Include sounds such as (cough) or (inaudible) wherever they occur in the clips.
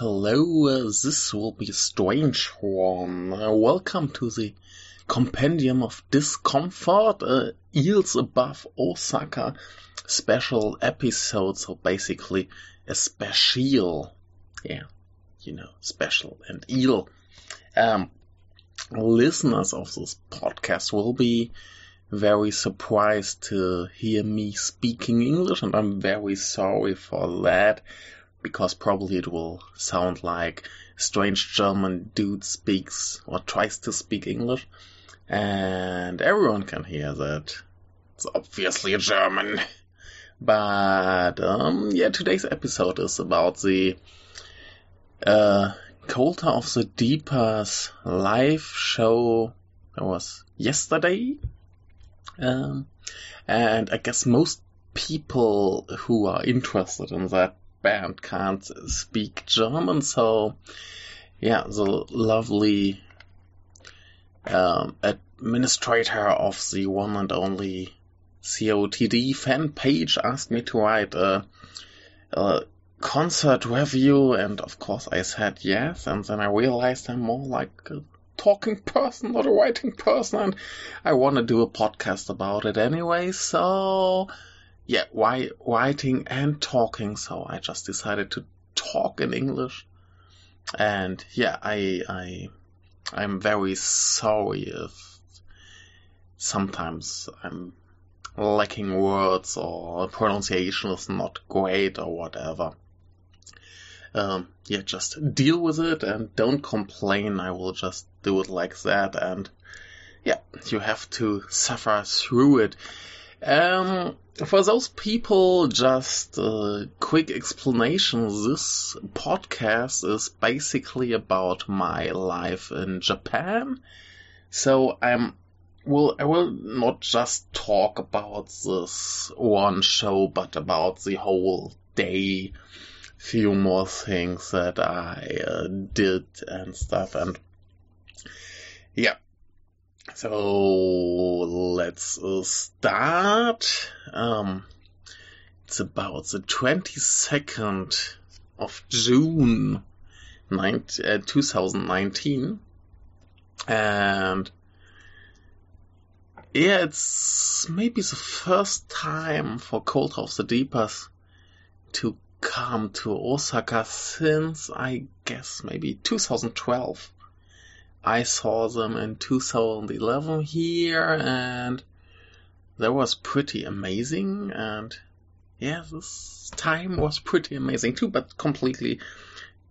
Hello, uh, this will be a strange one. Uh, welcome to the Compendium of Discomfort, uh, Eels Above Osaka special episode, so basically a special, yeah, you know, special and eel. Um, listeners of this podcast will be very surprised to hear me speaking English, and I'm very sorry for that because probably it will sound like strange German dude speaks or tries to speak English, and everyone can hear that. It's obviously a German. (laughs) But um, yeah, today's episode is about the uh, Coaltar of the Deepers live show that was yesterday. Um, and I guess most people who are interested in that band can't speak German, so yeah, the lovely um, administrator of the one and only COTD fan page asked me to write a, a concert review, and of course I said yes, and then I realized I'm more like a talking person, not a writing person, and I want to do a podcast about it anyway, so yeah, why writing and talking, so I just decided to talk in English. And yeah, I I I'm very sorry if sometimes I'm lacking words or pronunciation is not great or whatever. Um, yeah, just deal with it and don't complain. I will just do it like that. And yeah, you have to suffer through it. Um, for those people, just a quick explanation. This podcast is basically about my life in Japan. So I'm will I will not just talk about this one show, but about the whole day. Few more things that I uh, did and stuff, and yeah. So let's uh, start. Um, it's about the twenty second of June, 19, uh, 2019, and yeah, it's maybe the first time for Coaltar of the Deepers to come to Osaka since I guess maybe 2012. I saw them in 2011 here and that was pretty amazing and yeah, this time was pretty amazing too, but completely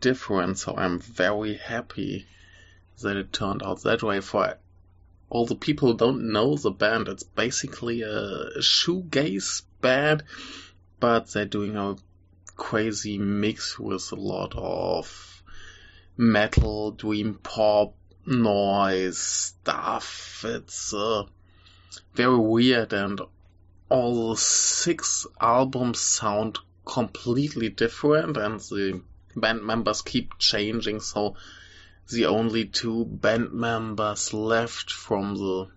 different. So I'm very happy that it turned out that way for all the people who don't know the band, it's basically a shoegaze band, but they're doing a crazy mix with a lot of metal, dream pop, noise stuff. It's uh, very weird, and all six albums sound completely different, and the band members keep changing, so the only two band members left from the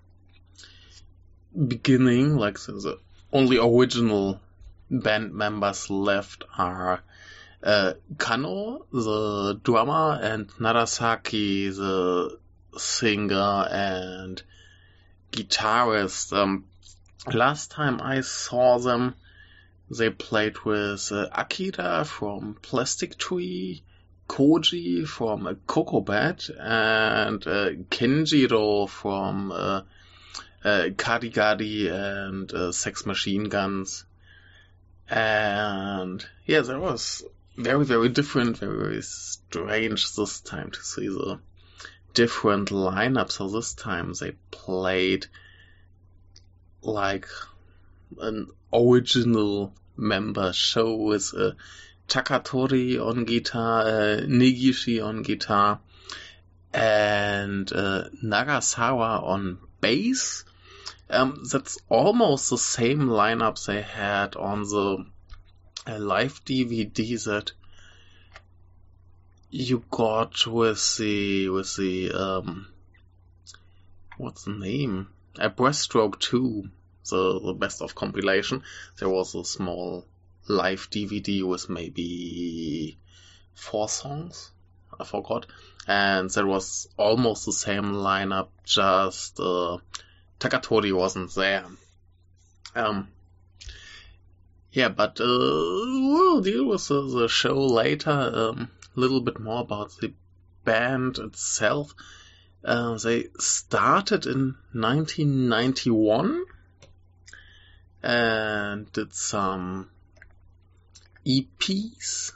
beginning, like the, the only original band members left are uh, Kanno, the drummer, and Narasaki, the singer and guitarist. Um, last time I saw them, they played with uh, Akira from Plastic Tree, Koji from uh, Cocobat and uh, Kenjiro from uh, uh, and uh, Sex Machine Guns. And yeah, there was very, very different, very, very strange this time to see the different lineup. So this time they played like an original member show with a Takatori on guitar, uh, on guitar, and uh, Nagasawa on bass. Um, that's almost the same lineup they had on the uh, live DVD that you got with the with the um, what's the name? A Breaststroke 2, the the best of compilation. There was a small live DVD with maybe four songs. I forgot. And there was almost the same lineup, just uh, Takatori wasn't there. Um, yeah, but uh, we'll deal with the, the show later. Um, a little bit more about the band itself. Uh, they started in 1991 and did some EPs.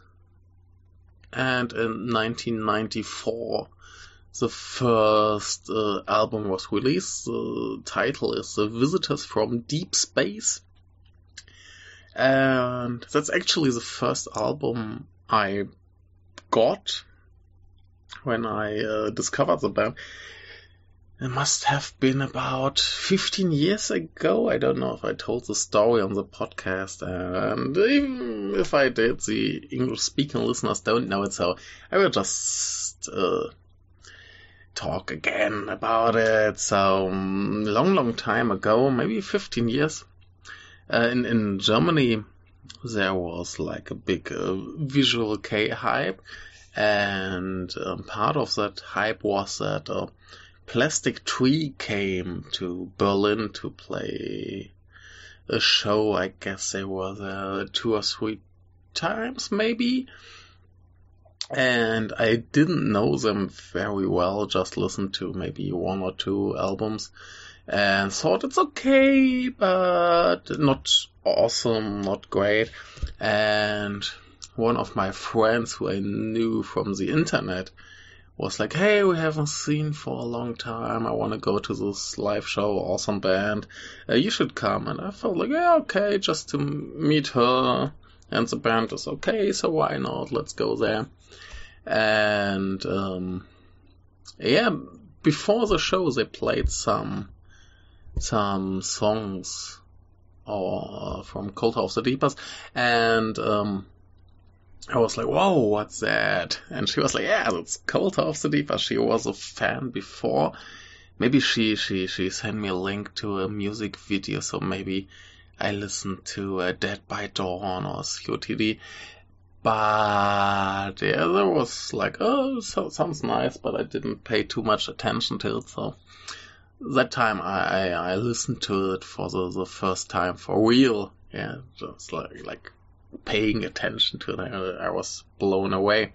And in 1994, the first uh, album was released. The title is The Visitors from Deep Space. And that's actually the first album I got when I uh, discovered the band. It must have been about 15 years ago. I don't know if I told the story on the podcast, and even if I did, the English speaking listeners don't know it, so I will just uh, talk again about it. So, um, long, long time ago, maybe 15 years, uh, in, in Germany, there was like a big uh, visual K hype, and um, part of that hype was that uh, Plastic Tree came to Berlin to play a show. I guess they were there two or three times, maybe. And I didn't know them very well, just listened to maybe one or two albums and thought it's okay, but not awesome, not great. And one of my friends who I knew from the internet was like, hey, we haven't seen for a long time. I want to go to this live show, awesome band. Uh, you should come. And I felt like, yeah, okay, just to meet her. And the band is okay, so why not? Let's go there. And, um, yeah, before the show, they played some, some songs or from Coaltar of the Deepers. And, um, I was like, whoa, what's that? And she was like, yeah, that's Coaltar of the Deeper. She was a fan before. Maybe she, she, she sent me a link to a music video, so maybe I listened to uh, Dead by Dawn or COTD. But yeah, there was like, oh, so, sounds nice, but I didn't pay too much attention to it. So that time I, I, listened to it for the, the first time for real. Yeah, just like, like paying attention to it. I was blown away,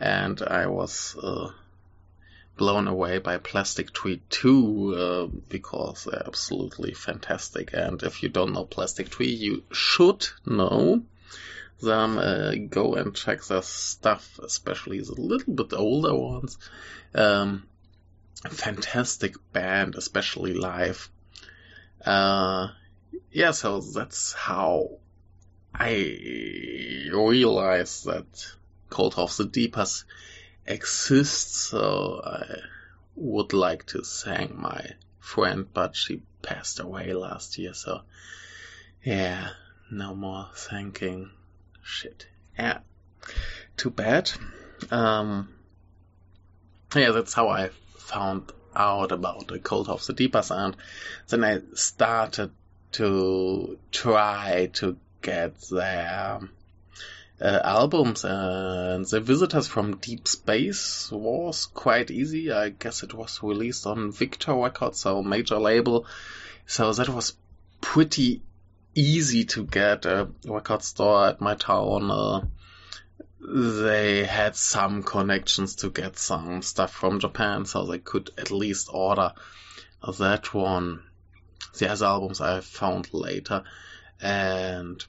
and I was uh, blown away by Plastic Tree 2 uh, because they're absolutely fantastic. And if you don't know Plastic Tree, you should know them. Uh, go and check their stuff, especially the little bit older ones. Um, fantastic band, especially live. Uh, yeah, so that's how I realize that Coaltar of the Deepers exists, so I would like to thank my friend, but she passed away last year, so yeah, no more thanking. Shit. Yeah. Too bad. Um, yeah, that's how I found out about the Coaltar of the Deepers, and then I started to try to get their uh, albums and the visitors from deep space was quite easy. I guess it was released on victor records so major label. So that was pretty easy to get a record store at my town uh, they had some connections to get some stuff from japan so they could at least order that one the other albums i found later and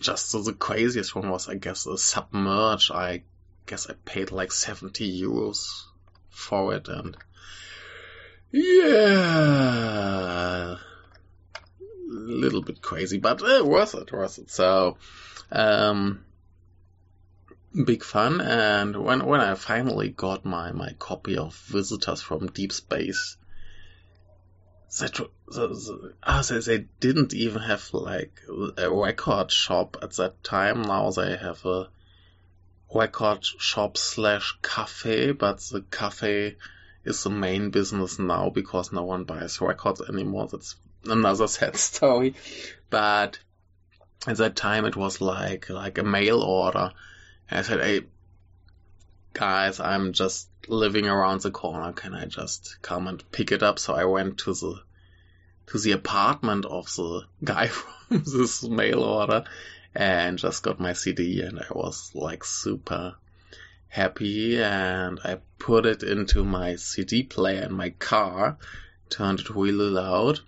just the craziest one was, I guess, a submerge. I guess I paid like 70 euros for it and yeah, a little bit crazy, but uh, worth it, worth it. So, um, big fun. And when, when I finally got my, my copy of Visitors from Deep Space, that oh, they, they didn't even have like a record shop at that time. Now they have a record shop slash cafe, but the cafe is the main business now because no one buys records anymore. That's another (laughs) sad story. But at that time it was like like a mail order And I said, hey, guys, I'm just living around the corner. Can I just come and pick it up? So I went to the to the apartment of the (laughs) guy from this mail order and just got my CD and I was like super happy and I put it into my CD player in my car, turned it really loud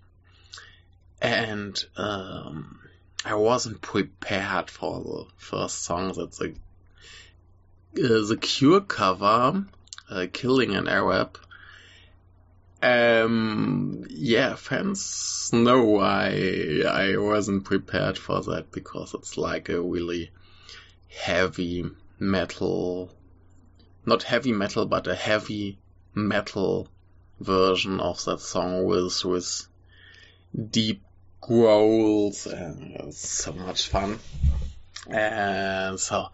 and um, I wasn't prepared for the first song. that uh, the Cure cover, uh, "Killing an Arab." Um, yeah, fans know I I wasn't prepared for that because it's like a really heavy metal, not heavy metal, but a heavy metal version of that song with with deep growls and so much fun. And so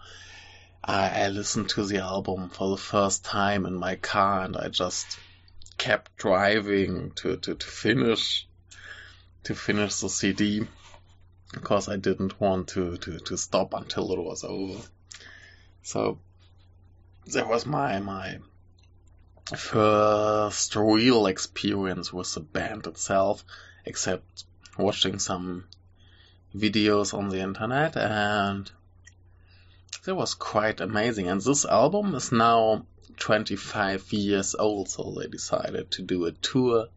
I, I listened to the album for the first time in my car and I just kept driving to, to, to finish to finish the CD because I didn't want to, to, to stop until it was over. So that was my my first real experience with the band itself, except watching some videos on the internet and that was quite amazing. And this album is now 25 years old, so they decided to do a tour.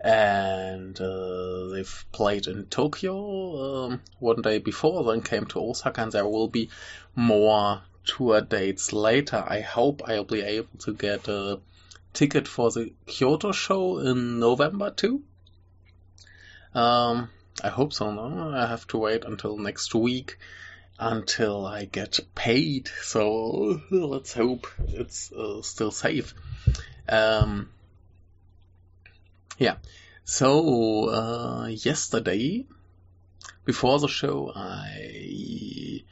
And uh, they've played in Tokyo um, one day before, then came to Osaka, and there will be more tour dates later. I hope I'll be able to get a ticket for the Kyoto show in November too. Um, I hope so. No, I have to wait until next week until I get paid. So let's hope it's uh, still safe. Um, yeah. So uh, yesterday, before the show, I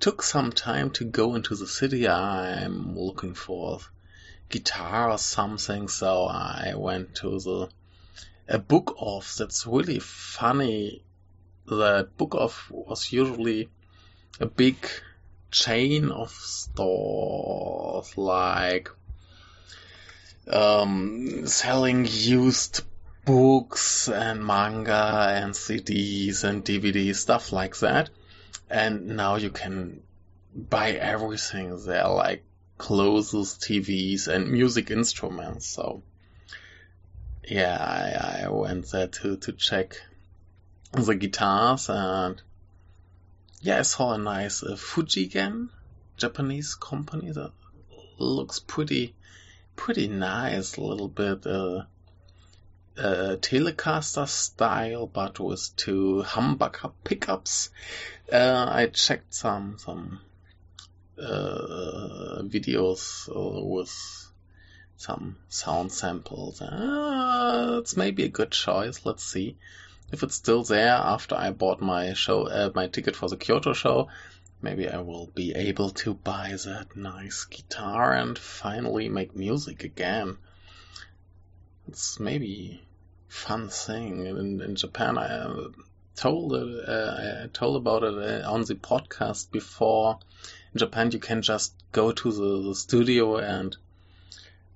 took some time to go into the city. I'm looking for guitar or something, so I went to the a book off that's really funny. The book off was usually a big chain of stores like um, selling used books and manga and CDs and DVDs, stuff like that. And now you can buy everything there, like clothes, TVs, and music instruments. So, yeah, I, I went there to, to check the guitars and yeah, I saw a nice uh, Fujigen, Japanese company that looks pretty, pretty nice. A little bit uh, uh, Telecaster style, but with two humbucker pickups. Uh, I checked some some uh, videos uh, with some sound samples. Uh, it's maybe a good choice. Let's see if it's still there after I bought my show, uh, my ticket for the Kyoto show, maybe I will be able to buy that nice guitar and finally make music again. It's maybe fun thing in, in Japan. I uh, told uh, I told about it uh, on the podcast before. In Japan, you can just go to the, the studio and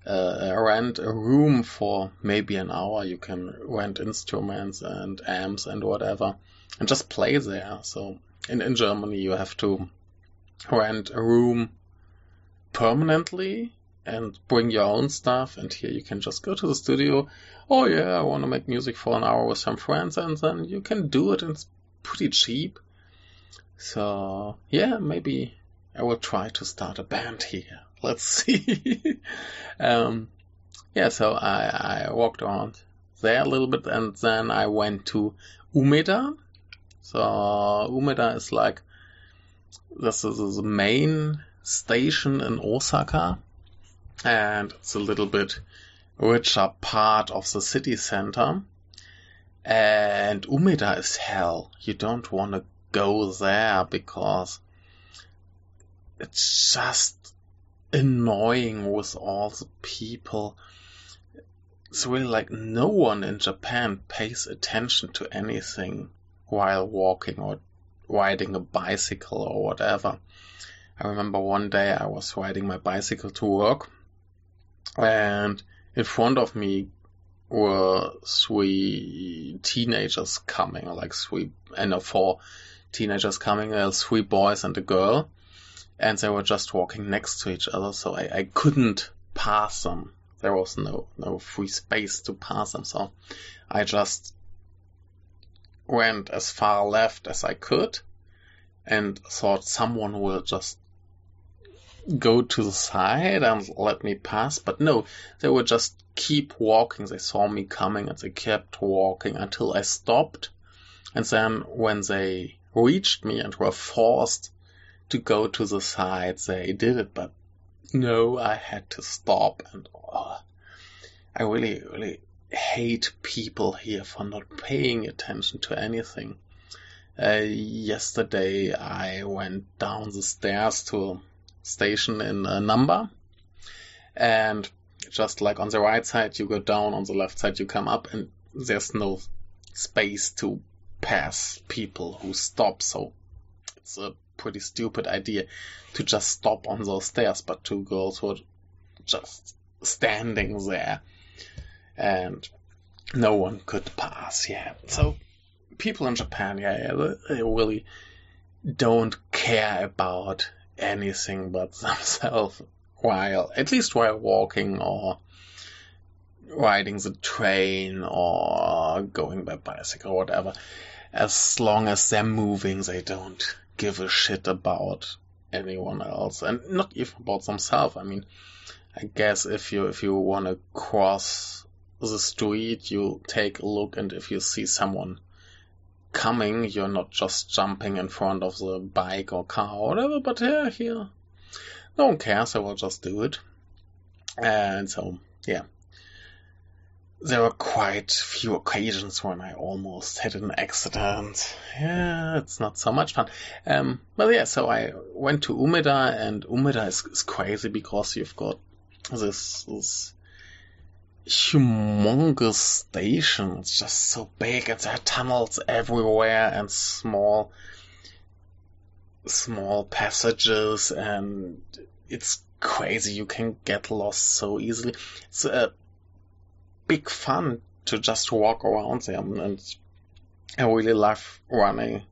uh, rent a room for maybe an hour. You can rent instruments and amps and whatever and just play there. So in, in Germany, you have to rent a room permanently and bring your own stuff. And here you can just go to the studio. Oh yeah, I want to make music for an hour with some friends, and then you can do it. And it's pretty cheap. So yeah, maybe I will try to start a band here. (laughs) Let's see. (laughs) um, yeah, so I, I walked around there a little bit and then I went to Umeda. So Umeda is like, this is the main station in Osaka and it's a little bit richer part of the city center. And Umeda is hell. You don't want to go there because it's just annoying with all the people. It's really like no one in Japan pays attention to anything while walking or riding a bicycle or whatever. I remember one day I was riding my bicycle to work and in front of me were three teenagers coming, like three, and no, four teenagers coming, uh, three boys and a girl, and they were just walking next to each other, so I, I couldn't pass them. There was no, no free space to pass them, so I just went as far left as I could and thought someone will just go to the side and let me pass, but no, they would just keep walking. They saw me coming and they kept walking until I stopped. And then when they reached me and were forced to go to the side, they did it, but no, I had to stop and oh, I really, really hate people here for not paying attention to anything. Uh, yesterday I went down the stairs to a station in Namba. And just like on the right side, you go down, on the left side, you come up, and there's no space to pass people who stop. So it's a pretty stupid idea to just stop on those stairs, but two girls were just standing there and no one could pass. Yeah. So people in Japan, yeah, they really don't care about anything but (laughs) themselves while, at least while walking or riding the train or going by bicycle or whatever. As long as they're moving, they don't give a shit about anyone else and not even about themselves. I mean, I guess if you, if you want to cross the street, you take a look and if you see someone coming, you're not just jumping in front of the bike or car or whatever, but yeah, here, no one cares, I will just do it. And so, yeah. There were quite few occasions when I almost had an accident. Yeah, it's not so much fun. Um, but yeah, so I went to Umeda, and Umeda is, is crazy because you've got this, this humongous station. It's just so big and there are tunnels everywhere and small small passages and it's crazy. You can get lost so easily. It's a big fun to just walk around them and I really love running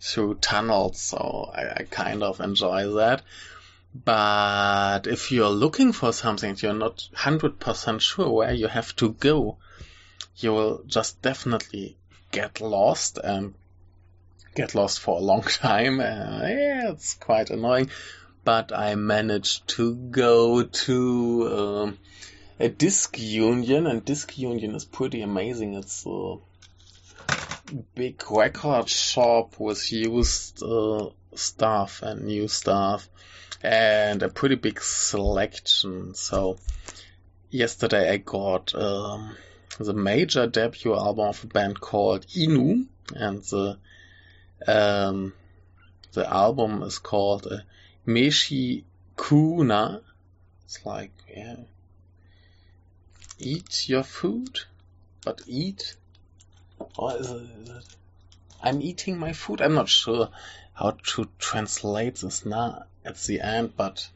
through tunnels, so I, I kind of enjoy that. But if you're looking for something, you're not 100% sure where you have to go, you will just definitely get lost and get lost for a long (laughs) time. Uh, yeah, it's quite annoying. But I managed to go to um, a disk union, and disk union is pretty amazing. It's a big record shop with used uh, stuff and new stuff and a pretty big selection. So yesterday I got um, the major debut album of a band called Inu, and the um, the album is called uh, Meshi Kuna. It's like yeah, eat your food, but eat. Or is it, is it? I'm eating my food. I'm not sure how to translate this now at the end, but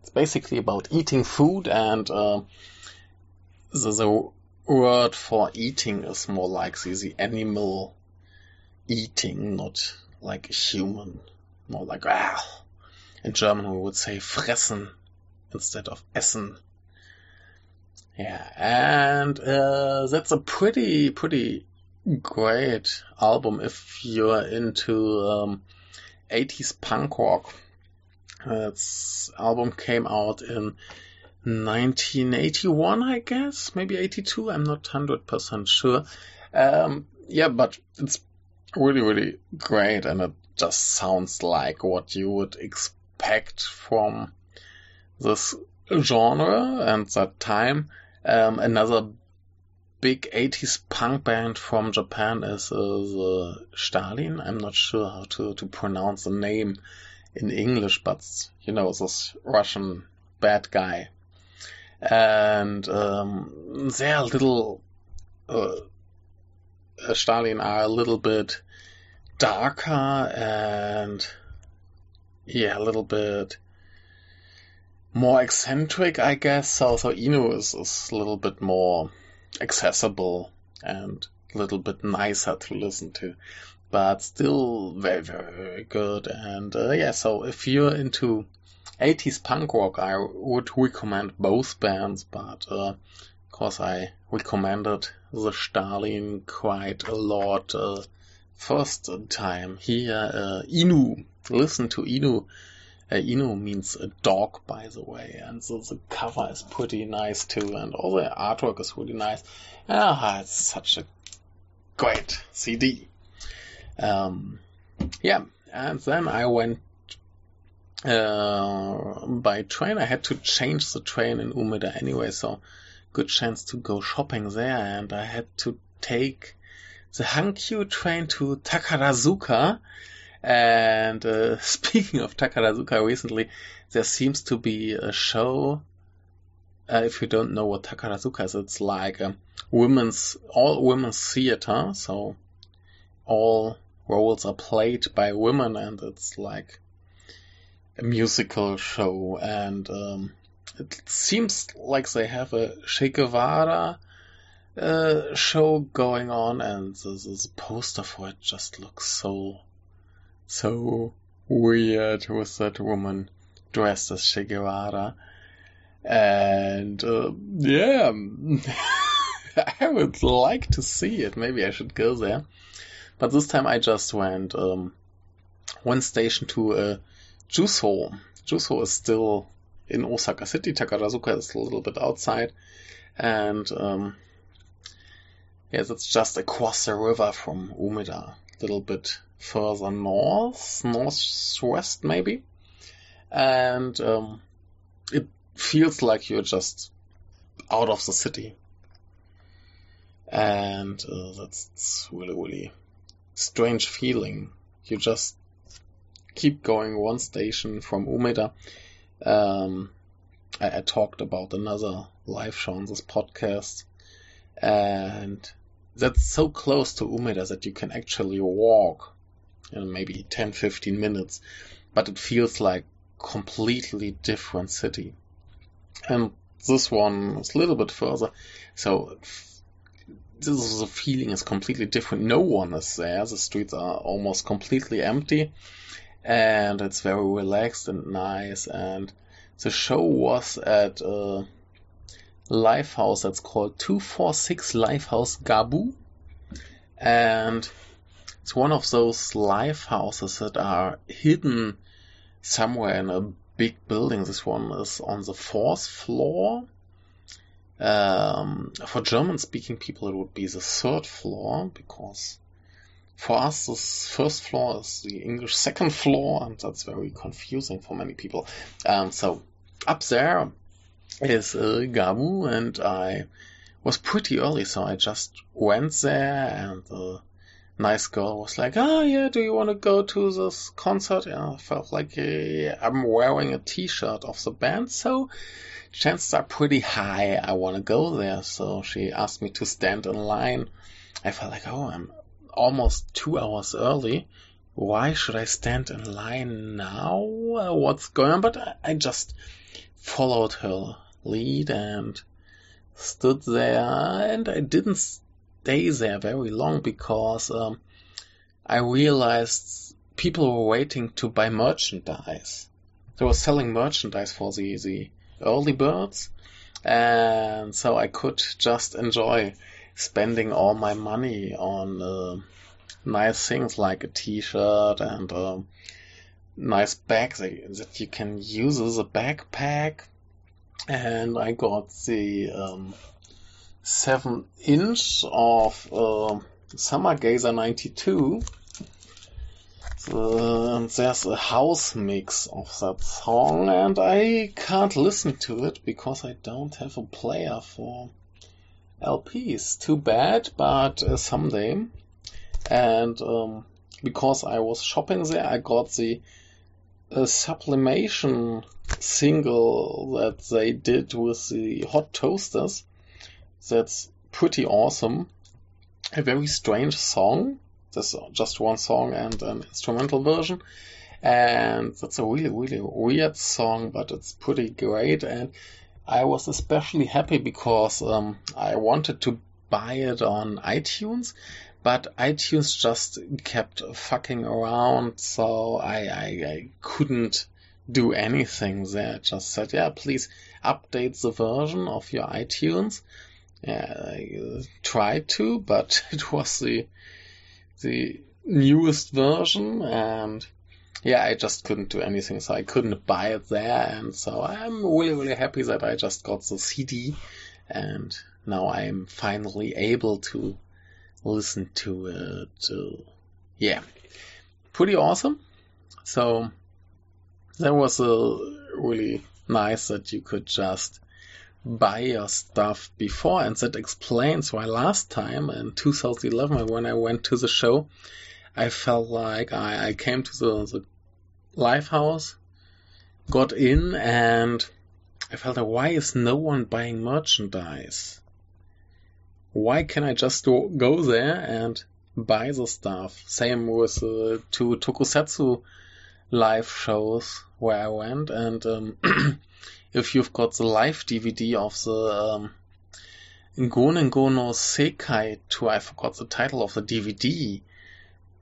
it's basically about eating food and uh, the, the, word for eating is more like the, the animal eating, not like human. More like, ah. In German we would say fressen instead of essen. Yeah, and uh, that's a pretty, pretty great album if you're into um, 80s punk rock. Its album came out in 1981, I guess, maybe 82. I'm not 100% sure. Um, yeah, but it's really, really great, and it just sounds like what you would expect from this genre and that time. Um, another big 80s punk band from Japan is uh, the Stalin. I'm not sure how to, to pronounce the name in English, but you know, this Russian bad guy. And um, they're a little, uh, Stalin are a little bit darker and yeah, a little bit more eccentric, I guess. So, so Inu is, is a little bit more accessible and a little bit nicer to listen to, but still very, very, very good. And uh, yeah, so if you're into 80s punk rock, I would recommend both bands, but uh, of course I recommended the Stalin quite a lot. Uh, first time here, uh, Inu. Listen to Inu. Uh, Inu means a dog, by the way, and so the cover is pretty nice too, and all the artwork is really nice. Ah, it's such a great CD. Um, yeah, and then I went uh, by train. I had to change the train in Umeda anyway, so good chance to go shopping there, and I had to take the Hankyu train to Takarazuka. And uh, (laughs) speaking of Takarazuka, recently there seems to be a show. Uh, if you don't know what Takarazuka is, it's like a women's all women's theater. So all roles are played by women, and it's like a musical show. And um, it seems like they have a Che Guevara uh, show going on, and the, the, poster for it just looks so, so weird with that woman dressed as Che Guevara. And uh, yeah, (laughs) I would like to see it. Maybe I should go there. But this time I just went um, one station to uh, Juso. Juso is still in Osaka City. Takarazuka is a little bit outside. And um, Yes, it's just across the river from Umeda, a little bit further north, northwest maybe. And um, it feels like you're just out of the city. And uh, that's really, really strange feeling. You just keep going one station from Umeda. Um, I, I, talked about another live show on this podcast, and that's so close to Umeda that you can actually walk know, maybe 10 15 minutes but it feels like completely different city. And this one is a little bit further. So this is a feeling is completely different. No one is there. The streets are almost completely empty and it's very relaxed and nice. And the show was at a live house that's called 246 Live House Gabu. And it's one of those life houses that are hidden somewhere in a big building. This one is on the fourth floor. Um, for German speaking people, it would be the third floor because for us, this first floor is the English second floor, and that's very confusing for many people. Um, so up there is uh, Gabu, and I was pretty early, so I just went there, and the nice girl was like, "Oh yeah, do you want to go to this concert?" And I felt like uh, I'm wearing a T-shirt of the band, so chances are pretty high I want to go there. So she asked me to stand in line. I felt like, oh, I'm almost two hours early. Why should I stand in line now? What's going on? But I just followed her lead and stood there and I didn't stay there very long because um, I realized people were waiting to buy merchandise. They were selling merchandise for the, the early birds and so I could just enjoy spending all my money on uh, nice things like a t-shirt and um, nice bags that you can use as a backpack and I got the um, 7 inch of uh, Summer Gazer 92. The, there's a house mix of that song, and I can't listen to it because I don't have a player for LPs. Too bad, but uh, someday. And um, because I was shopping there, I got the uh, sublimation single that they did with the hot toasters. That's pretty awesome. A very strange song. There's just one song and an instrumental version. And that's a really, really weird song, but it's pretty great. And I was especially happy because um, I wanted to buy it on iTunes, but iTunes just kept fucking around, so I, I, I couldn't do anything there. It just said, yeah, please update the version of your iTunes. Yeah, I tried to, but (laughs) it was the the newest version, and yeah, I just couldn't do anything, so I couldn't buy it there, and so I'm really, really happy that I just got the CD, and now I'm finally able to listen to it. Uh, yeah, pretty awesome. So that was uh, really nice that you could just buy your stuff before, and that explains why last time in 2011 when I went to the show, I felt like I, I came to the, the live house, got in, and I felt like, why is no one buying merchandise? Why can I just go, there and buy the stuff? Same with uh, two tokusatsu live shows where I went, and um, (clears throat) if you've got the live DVD of the um, Gonen Gono Sekai tour, I forgot the title of the DVD,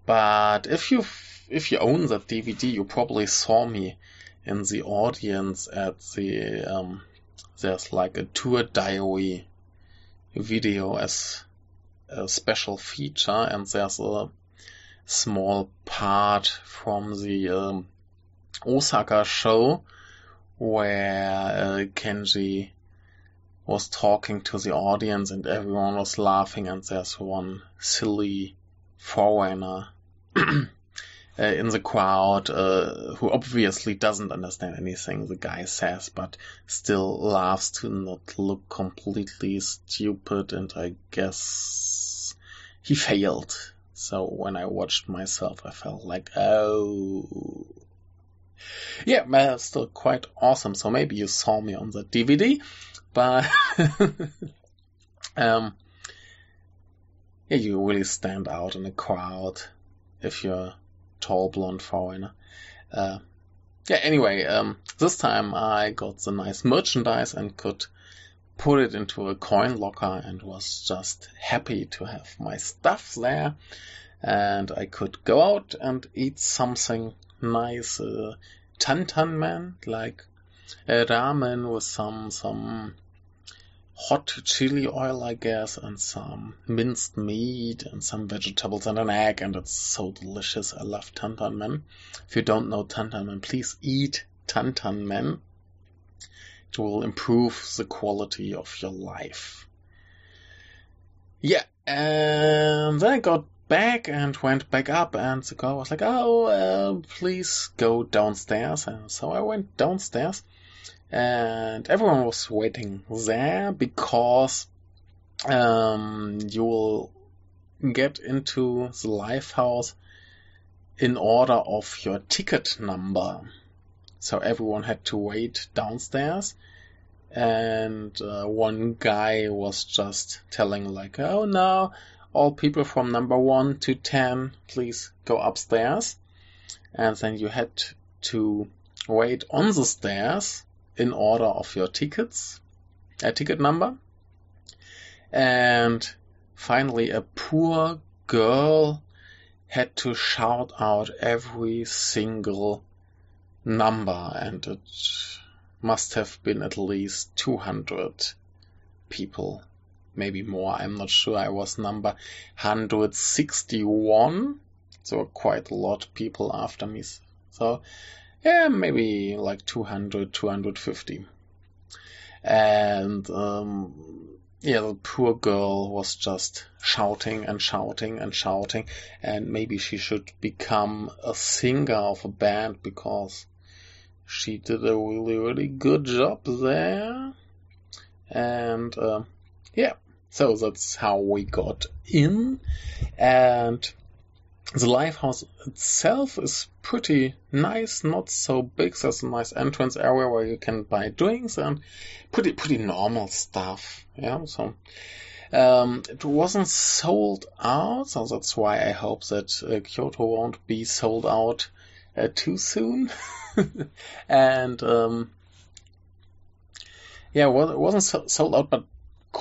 but if you if you own that DVD, you probably saw me in the audience at the um, there's like a tour diary video as a special feature, and there's a small part from the um, Osaka show where uh, Kenji was talking to the audience and everyone was laughing and there's one silly foreigner (clears throat) uh, in the crowd uh, who obviously doesn't understand anything the guy says but still laughs to not look completely stupid and I guess he failed so when I watched myself, I felt like, oh. Yeah, that's still quite awesome. So maybe you saw me on the DVD, but (laughs) um, yeah, you really stand out in a crowd if you're a tall blonde foreigner. Uh, yeah, anyway, um, this time I got the nice merchandise and could put it into a coin locker and was just happy to have my stuff there. And I could go out and eat something nice, uh, tantan men, like a ramen with some, some hot chili oil, I guess, and some minced meat and some vegetables and an egg, and it's so delicious. I love tantan men. If you don't know tantan men, please eat tantan men it will improve the quality of your life. Yeah, and then I got back and went back up, and the girl was like, "Oh, uh, please go downstairs." And so I went downstairs, and everyone was waiting there because um, you will get into the live house in order of your ticket number. So everyone had to wait downstairs. And uh, one guy was just telling, like, oh no, all people from number one to ten, please go upstairs. And then you had to wait on the stairs in order of your tickets, a ticket number. And finally, a poor girl had to shout out every single number, and it must have been at least 200 people, maybe more. I'm not sure. I was number 161, so quite a lot of people after me. So, yeah, maybe like 200, 250. And, um, yeah, the poor girl was just shouting and shouting and shouting, and maybe she should become a singer of a band because she did a really, really good job there. And, uh, yeah, so that's how we got in. And the live house itself is pretty nice, not so big. There's a nice entrance area where you can buy drinks and pretty, pretty normal stuff. Yeah, so, um, it wasn't sold out, so that's why I hope that uh, Kyoto won't be sold out uh, too soon. (laughs) and um, yeah, well, it wasn't so, sold out, but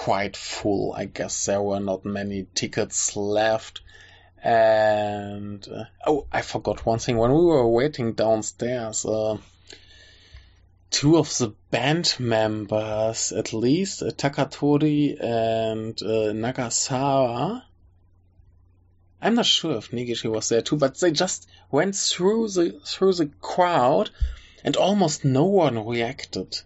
quite full. I guess there were not many tickets left. And uh, oh, I forgot one thing. When we were waiting downstairs, uh, two of the band members, at least, uh, Takatori and uh, Nagasawa, I'm not sure if Negishi was there too, but they just went through the through the crowd, and almost no one reacted.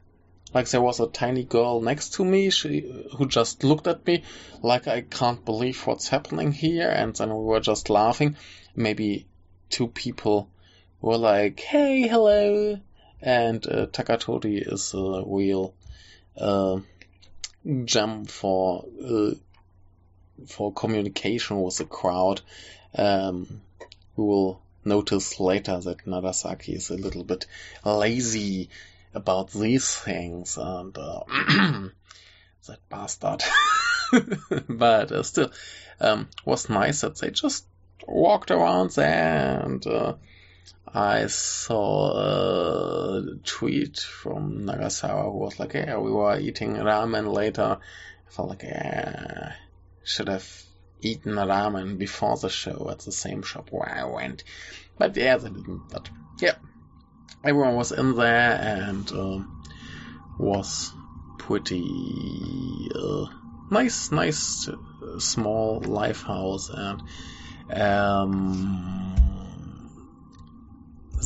Like there was a tiny girl next to me, she who just looked at me like I can't believe what's happening here, and then we were just laughing. Maybe two people were like, "Hey, hello," and uh, Takatori is a real uh, gem for uh, for communication with the crowd. Um, we will notice later that Narasaki is a little bit lazy about these things and uh, (clears throat) that bastard. (laughs) but uh, still, um, was nice that they just walked around there and uh, I saw a tweet from Nagasawa who was like, yeah, we were eating ramen later. I felt like, yeah, should have eaten ramen before the show at the same shop where I went. But yeah, they didn't. But yeah, everyone was in there and uh, was pretty uh, nice, nice uh, small live house and um,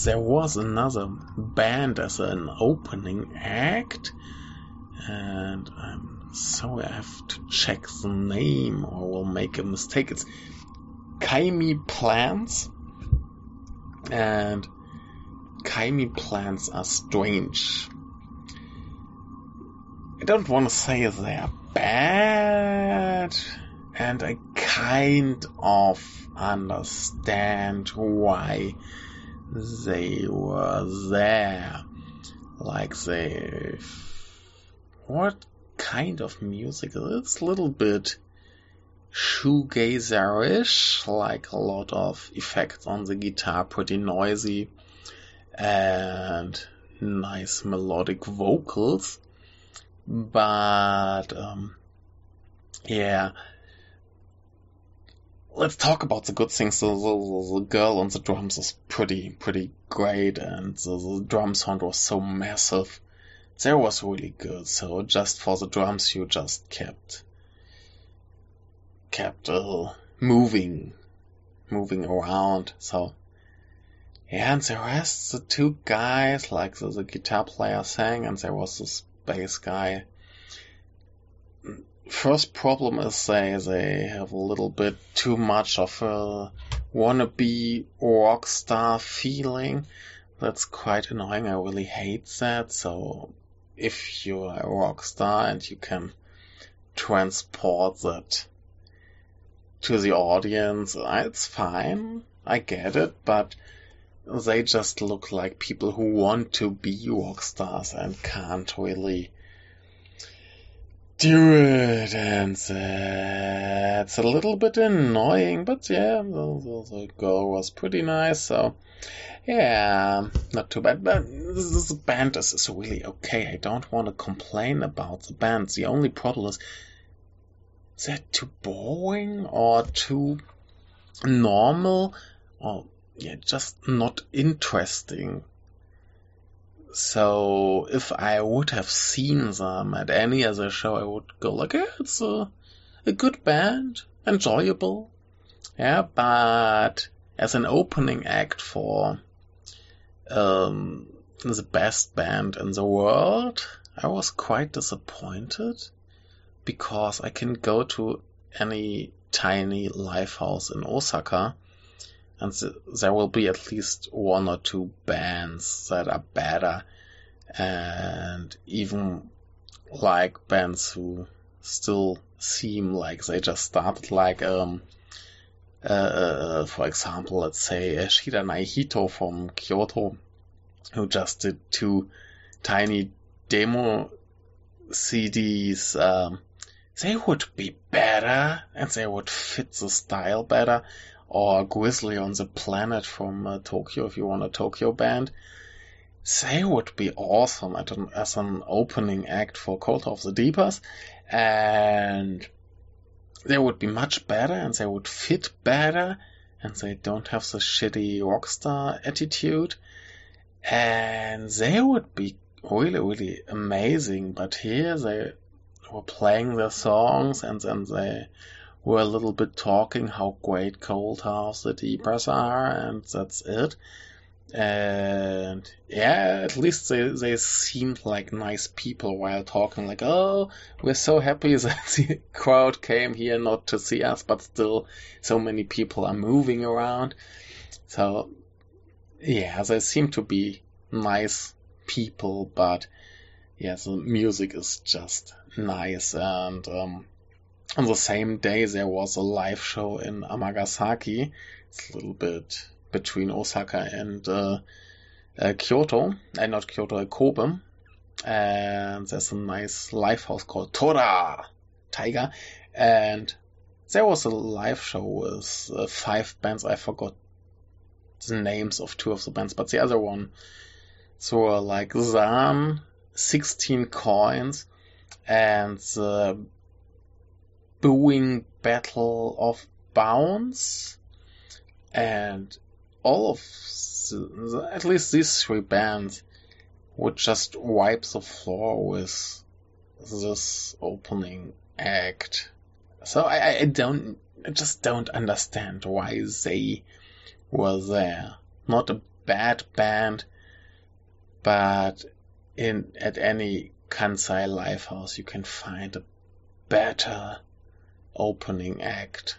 there was another band as an opening act and I'm so I have to check the name or will make a mistake. It's Kaimi plants. And Kaimi plants are strange. I don't want to say they're bad, and I kind of understand why they were there. Like they. What kind of music. It's a little bit shoegazer-ish, like a lot of effects on the guitar, pretty noisy, and nice melodic vocals. But um, yeah, let's talk about the good things. The, the, the, girl on the drums is pretty pretty great, and the, the drum sound was so massive there was really good. So just for the drums, you just kept kept uh, moving, moving around. So and the rest, the two guys, like the, the guitar player sang, and there was this bass guy. First problem is they they have a little bit too much of a wannabe rock star feeling. That's quite annoying. I really hate that. So if you're a rock star and you can transport that to the audience, it's fine. I get it, but they just look like people who want to be rock stars and can't really do it, and that's a little bit annoying, but yeah, the, the, the girl was pretty nice, so yeah, not too bad. But this band is, is really okay. I don't want to complain about the band. The only problem is, is that too boring or too normal or yeah, just not interesting. So if I would have seen them at any other show, I would go like, yeah, it's a, a good band, enjoyable. Yeah, but as an opening act for um, the best band in the world, I was quite disappointed because I can go to any tiny live house in Osaka and th- there will be at least one or two bands that are better and even like bands who still seem like they just started like um uh, uh, for example, let's say uh, Shida Naihito from Kyoto, who just did two tiny demo CDs. Um, they would be better and they would fit the style better. Or Grizzly on the Planet from uh, Tokyo, if you want a Tokyo band. They would be awesome an, as an opening act for Coaltar of the Deepers, and they would be much better, and they would fit better, and they don't have the shitty rockstar attitude, and they would be really, really amazing. But here they were playing their songs, and then they were a little bit talking how great Coaltar of the Deepers are, and that's it. And yeah, at least they, they seemed like nice people while talking, like, oh, we're so happy (laughs) that the crowd came here not to see us, but still so many people are moving around. So yeah, they seem to be nice people, but yeah, the music is just nice. And um, on the same day, there was a live show in Amagasaki. It's a little bit between Osaka and uh, uh, Kyoto, and uh, not Kyoto, uh, Kobe. And there's a nice live house called Tora Tiger, and there was a live show with uh, five bands. I forgot the names of two of the bands, but the other one, so uh, like Zan, 16 coins, and the Booing Battle of Bounds, and all of the, at least these three bands would just wipe the floor with this opening act. So I, I don't, I just don't understand why they were there. Not a bad band, but in at any Kansai live house you can find a better opening act.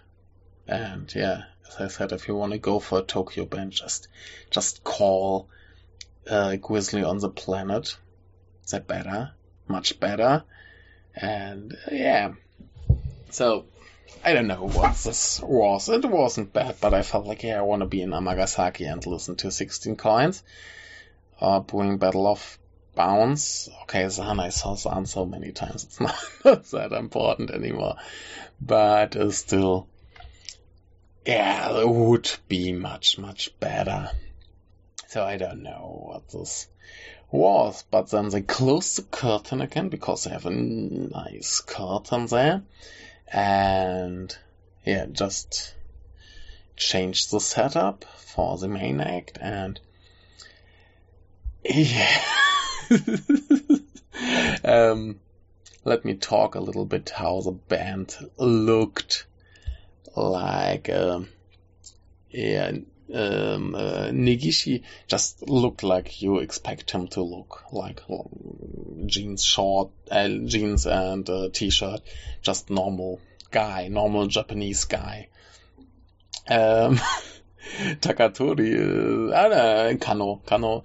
And yeah, as I said, if you want to go for a Tokyo band, just just call uh, Grizzly on the Planet. They're better, much better, and uh, yeah. So I don't know what this was. It wasn't bad, but I felt like yeah, I want to be in Amagasaki and listen to 16 Coins. Uh, Booing Battle of Bounds. Okay, Zan, I saw Zan so many times. It's not, (laughs) that important anymore, but uh, still yeah, it would be much, much better. So I don't know what this was, but then they closed the curtain again because they have a nice curtain there. And yeah, just change the setup for the main act and yeah. (laughs) (laughs) um, let me talk a little bit how the band looked like um, yeah, um, uh, just looked like you expect him to look, like jeans, short, uh, jeans and uh, t-shirt, just normal guy, normal Japanese guy. Um, (laughs) Takatori, uh, Kanno, Kanno,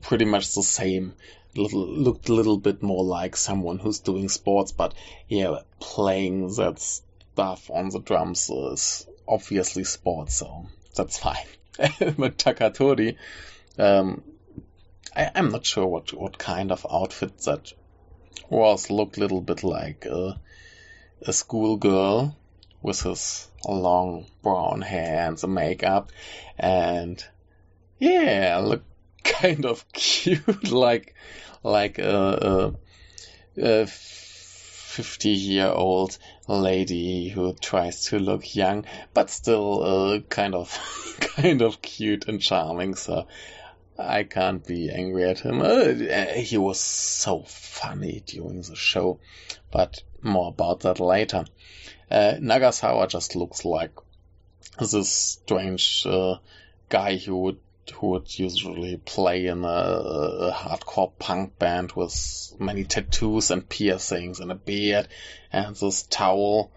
pretty much the same. Little, looked a little bit more like someone who's doing sports, but yeah, playing that stuff on the drums is obviously sports, so that's fine. (laughs) but Takatori, um, I, am not sure what, what kind of outfit that was. Looked a little bit like a, a schoolgirl with his long brown hair and the makeup, and yeah, look kind of (laughs) cute, like like a, a, a 50 year old lady who tries to look young, but still uh, kind of, (laughs) kind of cute and charming. So I can't be angry at him. Uh, he was so funny during the show, but more about that later. Uh, Nagasawa just looks like this strange uh, guy who would who would usually play in a, a, hardcore punk band with many tattoos and piercings and a beard and this towel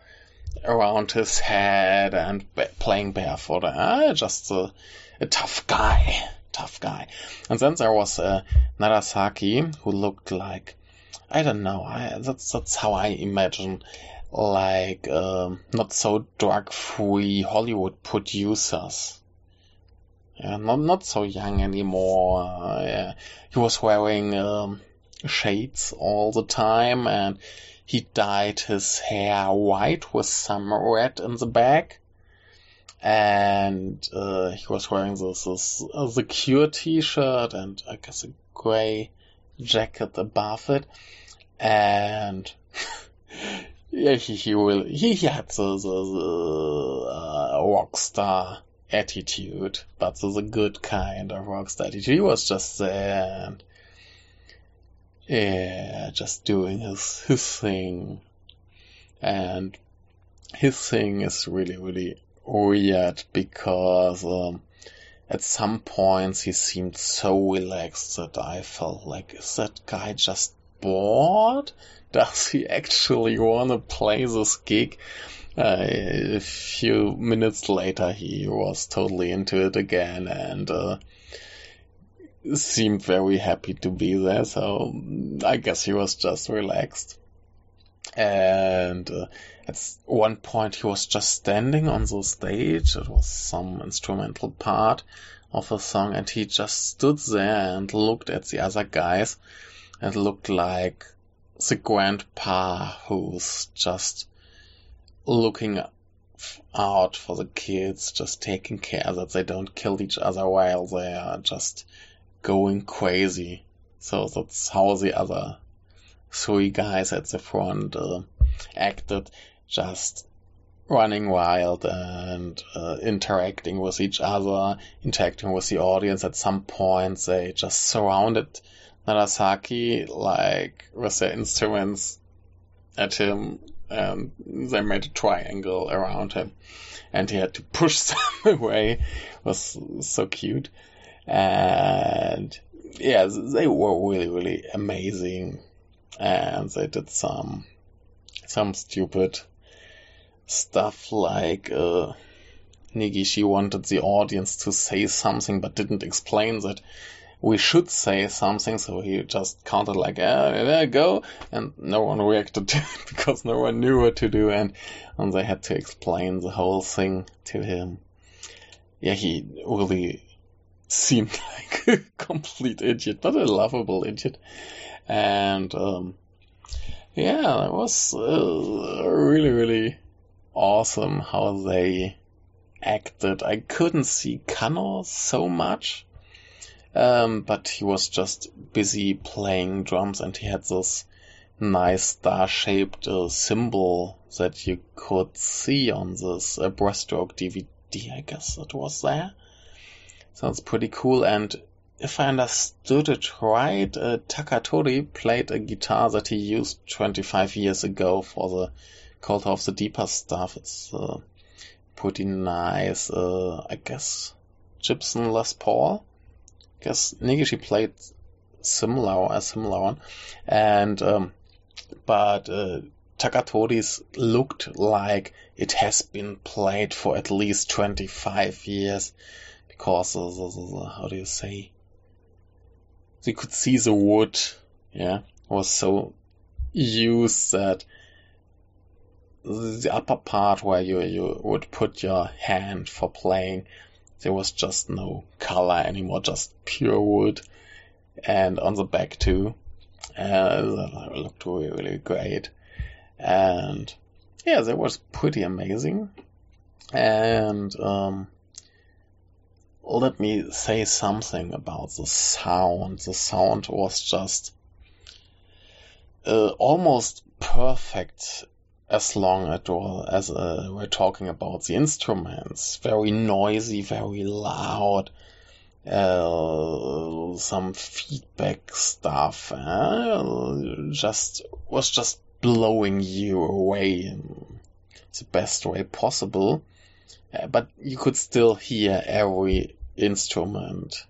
around his head and playing barefoot. Uh, just a, a, tough guy, tough guy. And then there was uh, Narasaki who looked like, I don't know, I, that's, that's how I imagine like um, not so drug free Hollywood producers yeah, not not so young anymore. Uh, yeah. He was wearing um, shades all the time, and he dyed his hair white with some red in the back. and uh, he was wearing this, this uh, the Cure T-shirt and I guess a gray jacket above it, and (laughs) yeah, he he will he, he had the the, the uh, rock star attitude, but the, good kind of rock star attitude. He was just there and yeah, just doing his his thing, and his thing is really really weird because um, at some points he seemed so relaxed that I felt like, is that guy just bored? Does he actually want to play this gig? Uh, a few minutes later, he was totally into it again and uh, seemed very happy to be there. So I guess he was just relaxed. And uh, at one point, he was just standing on the stage. It was some instrumental part of a song, and he just stood there and looked at the other guys and looked like the grandpa who's just looking out for the kids, just taking care that they don't kill each other while they are just going crazy. So that's how the other three guys at the front uh, acted, just running wild and uh, interacting with each other, interacting with the audience. At some point, they just surrounded Narasaki like with their instruments at him and they made a triangle around him and he had to push (laughs) them away. It was so cute. And yeah, they were really, really amazing. And they did some, some stupid stuff like, uh, Negishi wanted the audience to say something but didn't explain that we should say something, so he just counted like, ah, there go, and no one reacted (laughs) to it because no one knew what to do, and, and they had to explain the whole thing to him. Yeah, he really seemed (laughs) like a complete idiot, but a lovable idiot. And, um, yeah, it was uh, really, really awesome how they acted. I couldn't see Kanno so much um, but he was just busy playing drums and he had this nice star-shaped uh, symbol that you could see on this uh, Breastroke DVD, I guess it was there. Sounds pretty cool. And if I understood it right, uh, Takatori played a guitar that he used 25 years ago for the Coaltar of the Deeper stuff. It's uh, pretty nice. Uh, I guess Gibson Les Paul guess Negishi played similar, a similar one, and um, but uh, Takatori's looked like it has been played for at least 25 years because how do you say? You could see the wood, yeah, was so used that the upper part where you, you would put your hand for playing there was just no color anymore, just pure wood. And on the back too, uh, that looked really, really great. And yeah, that was pretty amazing. And um, let me say something about the sound. The sound was just uh, almost perfect as long at all as uh, we're talking about the instruments. Very noisy, very loud. Uh, some feedback stuff. Uh, just was just blowing you away in the best way possible. Uh, but you could still hear every instrument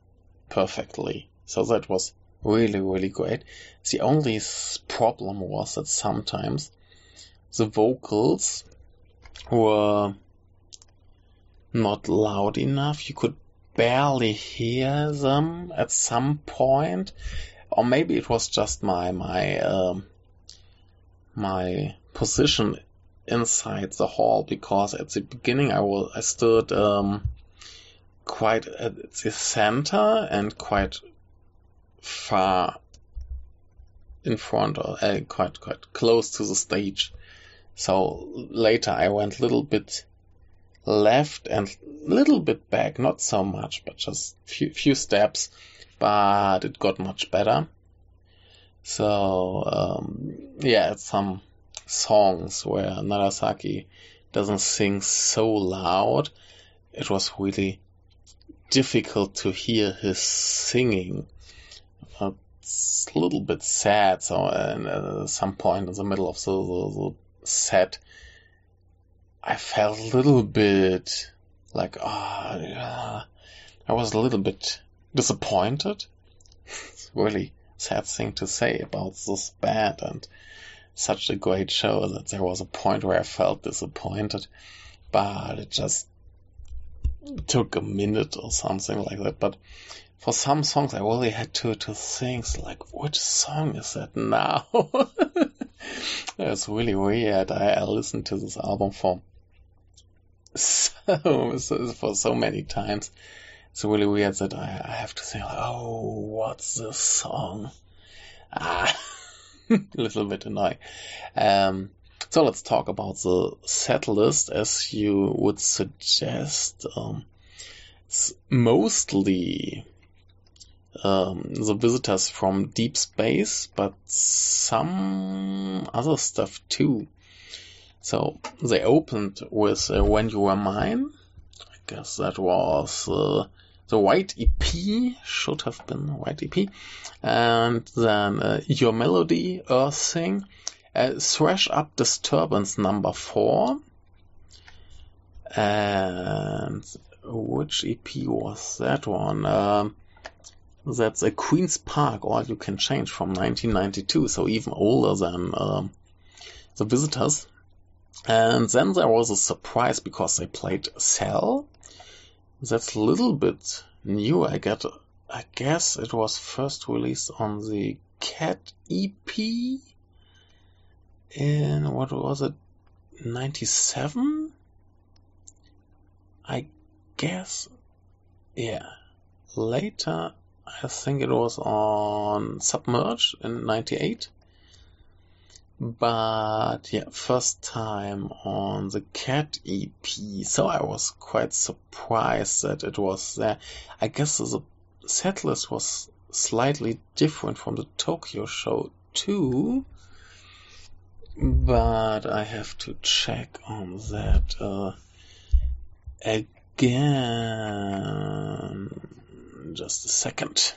perfectly. So that was really, really great. The only problem was that sometimes the vocals were not loud enough. You could barely hear them at some point, or maybe it was just my my um, my position inside the hall because at the beginning I was I stood um, quite at the center and quite far in front or uh, quite quite close to the stage so later I went a little bit left and a little bit back, not so much, but just few few steps, but it got much better. So um, yeah, it's some songs where Narasaki doesn't sing so loud. It was really difficult to hear his singing. It's a little bit sad. So at uh, some point in the middle of the, the, the set, I felt a little bit like, ah, oh, yeah. I was a little bit disappointed. it's really sad thing to say about this band and such a great show that there was a point where I felt disappointed, but it just took a minute or something like that. But for some songs, I really had to, to think, like, which song is that now? (laughs) it's really weird. I, I listened to this album for so, (laughs) so, for so many times. It's really weird that I, I have to think, like, oh, what's this song? Ah. (laughs) a little bit annoying. Um, so let's talk about the set list as you would suggest. Um, it's mostly um, the visitors from deep space, but some other stuff too. So they opened with uh, When You Were Mine. I guess that was uh, the White EP, should have been White EP. And then uh, Your Melody, Earth Thing, uh, Thrash Up Disturbance number four. And which EP was that one? Um, that's a Queen's Park, or You Can Change from 1992, so even older than um, The Visitors. And then there was a surprise because they played Cell, that's a little bit new. I get, I guess it was first released on the Cat EP in what was it, 97? I guess, yeah. Later, I think it was on Submerge in 98. But yeah, first time on the Cat EP, so I was quite surprised that it was there. I guess the setlist was slightly different from the Tokyo show too, but I have to check on that uh, again. Just a second.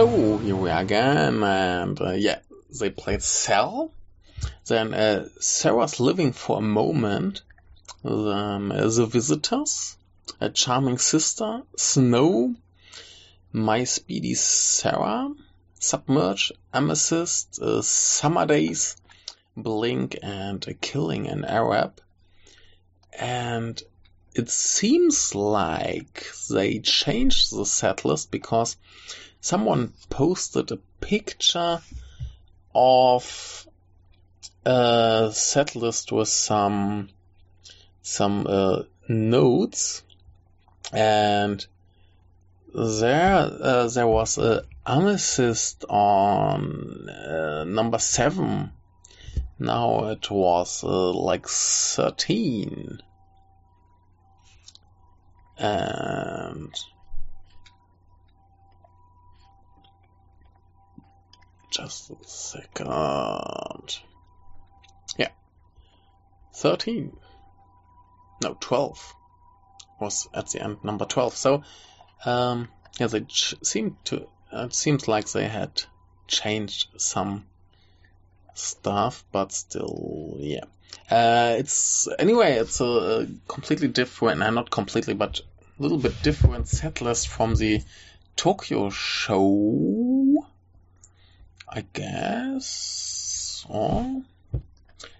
So here we are again, and uh, yeah, they played Cell. Then uh, Sarah's Living for a Moment. Then uh, The Visitors. A Charming Sister. Snow. My Speedy Sarah. Submerge. Amethyst. Uh, Summer Days. Blink and Killing an Arab. And it seems like they changed the set list because someone posted a picture of a set list with some some uh, notes, and there uh, there was a amethyst on uh, number seven. Now it was uh, like thirteen, and Just a second. Yeah. 13. No, 12 was at the end number 12. So, um, yeah, they ch- seem to, it seems like they had changed some stuff, but still, yeah. Uh, it's, anyway, it's a, a completely different, and not completely, but a little bit different set list from the Tokyo show. I guess. Oh.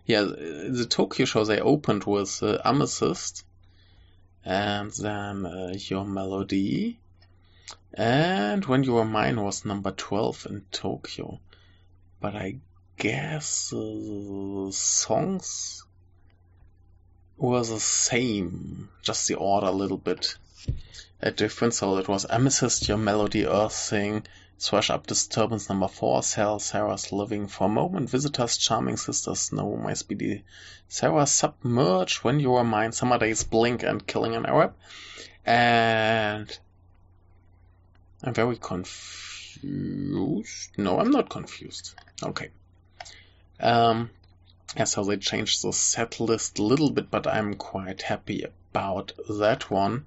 yeah, the Tokyo show they opened with uh, Amethyst, and then uh, Your Melody, and When You Were Mine was number 12 in Tokyo. But I guess uh, songs were the same, just the order a little bit uh, different. So it was Amethyst, Your Melody, Earth Thing, Thrash Up Disturbance number 4, Cell, Sarah's Living for a Moment, Visitors, Charming Sisters, Snow, My Speedy, Sarah, Submerge, When You Were Mine, Summer Days, Blink, and Killing an Arab. And I'm very confused. No, I'm not confused. Okay. Um, yeah, so they changed the set list a little bit, but I'm quite happy about that one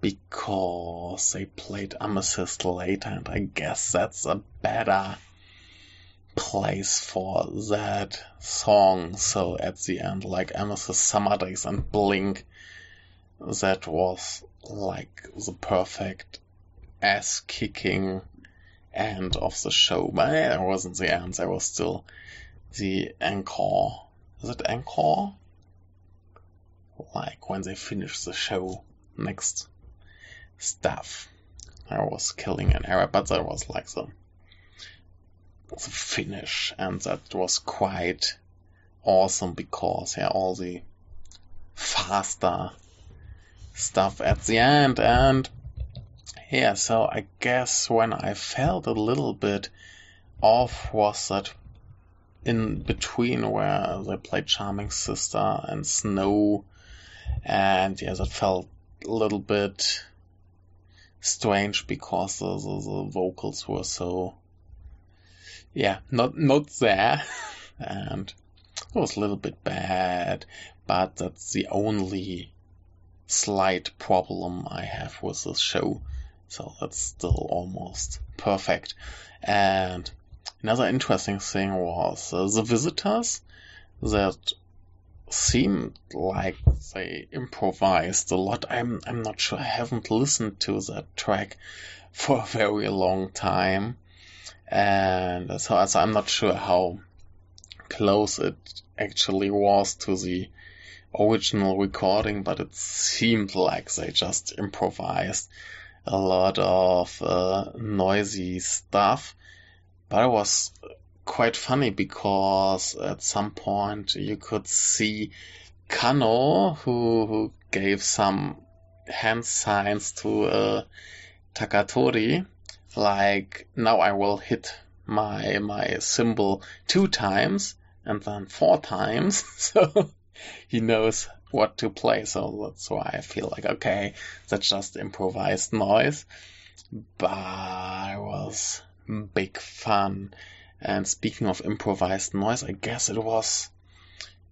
because they played Amethyst later, and I guess that's a better place for that song. So at the end, like Amethyst Summer Days and Blink, that was like the perfect ass kicking end of the show. But it wasn't the end, there was still the encore. Is it encore? Like when they finish the show next stuff. I was killing an Arab, but that was like the, the finish, and that was quite awesome because yeah, all the faster stuff at the end, and yeah, so I guess when I felt a little bit off was that in between where they played Charming Sister and Snow, and yeah, that felt a little bit strange because the, the, the vocals were so, yeah, not not there, (laughs) and it was a little bit bad. But that's the only slight problem I have with this show. So that's still almost perfect. And another interesting thing was uh, the visitors that seemed like they improvised a lot. I'm I'm not sure. I haven't listened to that track for a very long time, and so, so I'm not sure how close it actually was to the original recording, but it seemed like they just improvised a lot of uh, noisy stuff. But it was quite funny because at some point you could see Kanno, who, who gave some hand signs to uh, Takatori, like now I will hit my my cymbal two times and then four times, (laughs) so he knows what to play. So that's why I feel like okay, that's just improvised noise, but it was big fun and speaking of improvised noise, I guess it was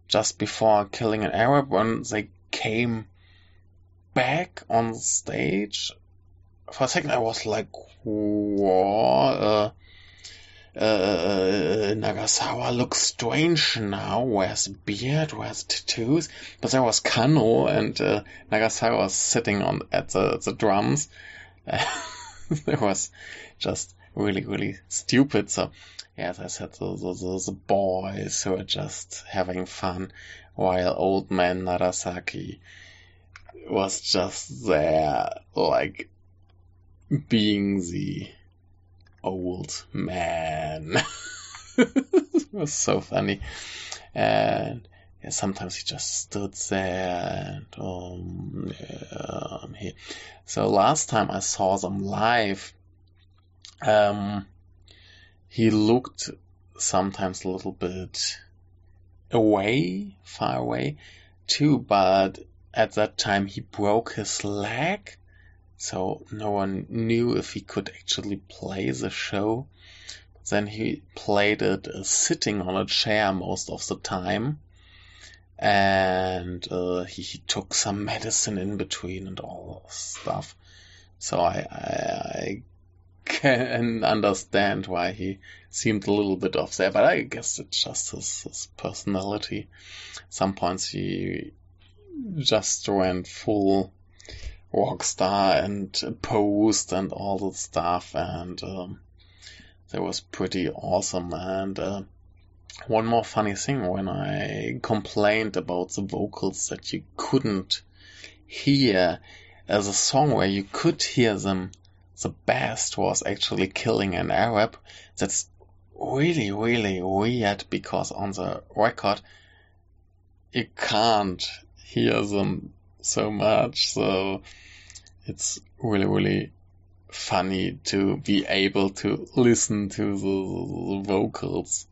just before killing an Arab when they came back on stage. For a second, I was like, "What? Uh, uh, Nagasawa looks strange now. Where's beard? Where's tattoos? But there was Kanno and uh, Nagasawa was sitting on at the, the drums. (laughs) it was just really, really stupid. So as I said, the, the, the boys who are just having fun, while old man Narasaki was just there, like, being the old man. (laughs) it was so funny. And yeah, sometimes he just stood there and um, yeah, here. So last time I saw them live, um, he looked sometimes a little bit away, far away too, but at that time he broke his leg, so no one knew if he could actually play the show. Then he played it uh, sitting on a chair most of the time, and uh, he, he, took some medicine in between and all stuff. So I, I, I can understand why he seemed a little bit off there, but I guess it's just his, his personality. Some points he just went full rock star and posed and all that stuff, and um, that was pretty awesome. And uh, one more funny thing when I complained about the vocals that you couldn't hear as a song where you could hear them the best was actually killing an Arab. That's really, really weird because on the record you can't hear them so much. So it's really, really funny to be able to listen to the, vocals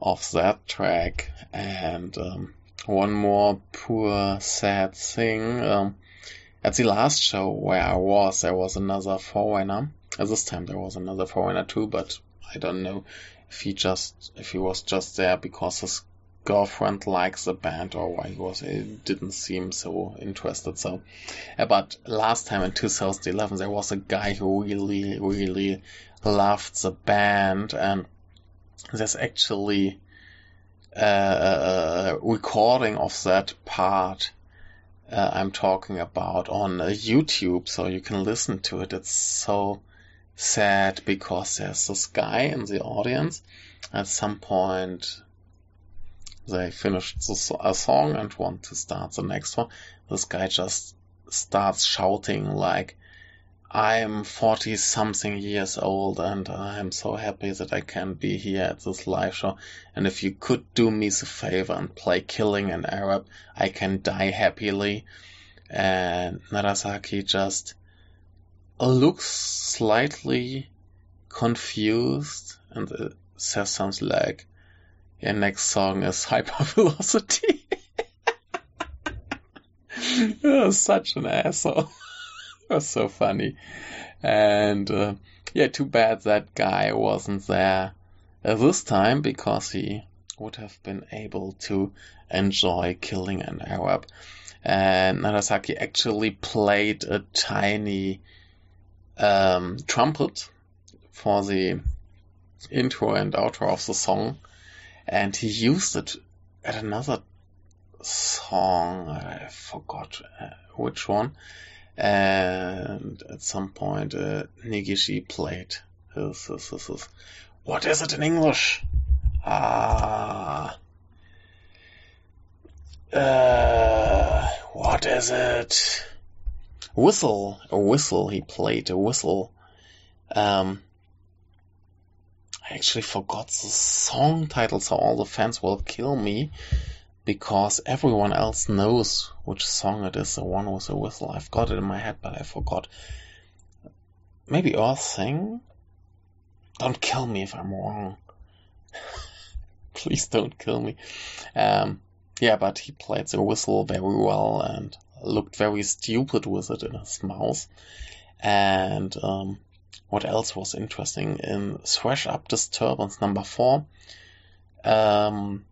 of that track. And um, one more poor, sad thing. Um, at the last show where I was, there was another foreigner. At this time, there was another foreigner too, but I don't know if he just if he was just there because his girlfriend likes the band or why he was it didn't seem so interested so uh, but last time in 2011 there was a guy who really really loved the band and there's actually a recording of that part uh, I'm talking about on uh, YouTube so you can listen to it. It's so sad because there's this guy in the audience. At some point they finished a song and want to start the next one, this guy just starts shouting like, I'm 40 something years old and I'm so happy that I can be here at this live show. And if you could do me the favor and play Killing an Arab, I can die happily. And Narasaki just looks slightly confused and says something like, your next song is Hypervelocity. (laughs) such an asshole. That's so funny. And uh, yeah, too bad that guy wasn't there this time because he would have been able to enjoy killing an Arab. And Narasaki actually played a tiny um, trumpet for the intro and outro of the song and he used it at another song. I forgot uh, which one. And at some point, uh, Negishi played his, his, his, his, What is it in English? Ah. Uh, what is it? Whistle. A whistle. He played a whistle. Um, I actually forgot the song title, so all the fans will kill me because everyone else knows which song it is, the one with the whistle. I've got it in my head, but I forgot. Maybe Earth Thing? Don't kill me if I'm wrong. (laughs) Please don't kill me. Um, yeah, but he played the whistle very well and looked very stupid with it in his mouth. And um, what else was interesting in Thrash Up Disturbance number four? Um,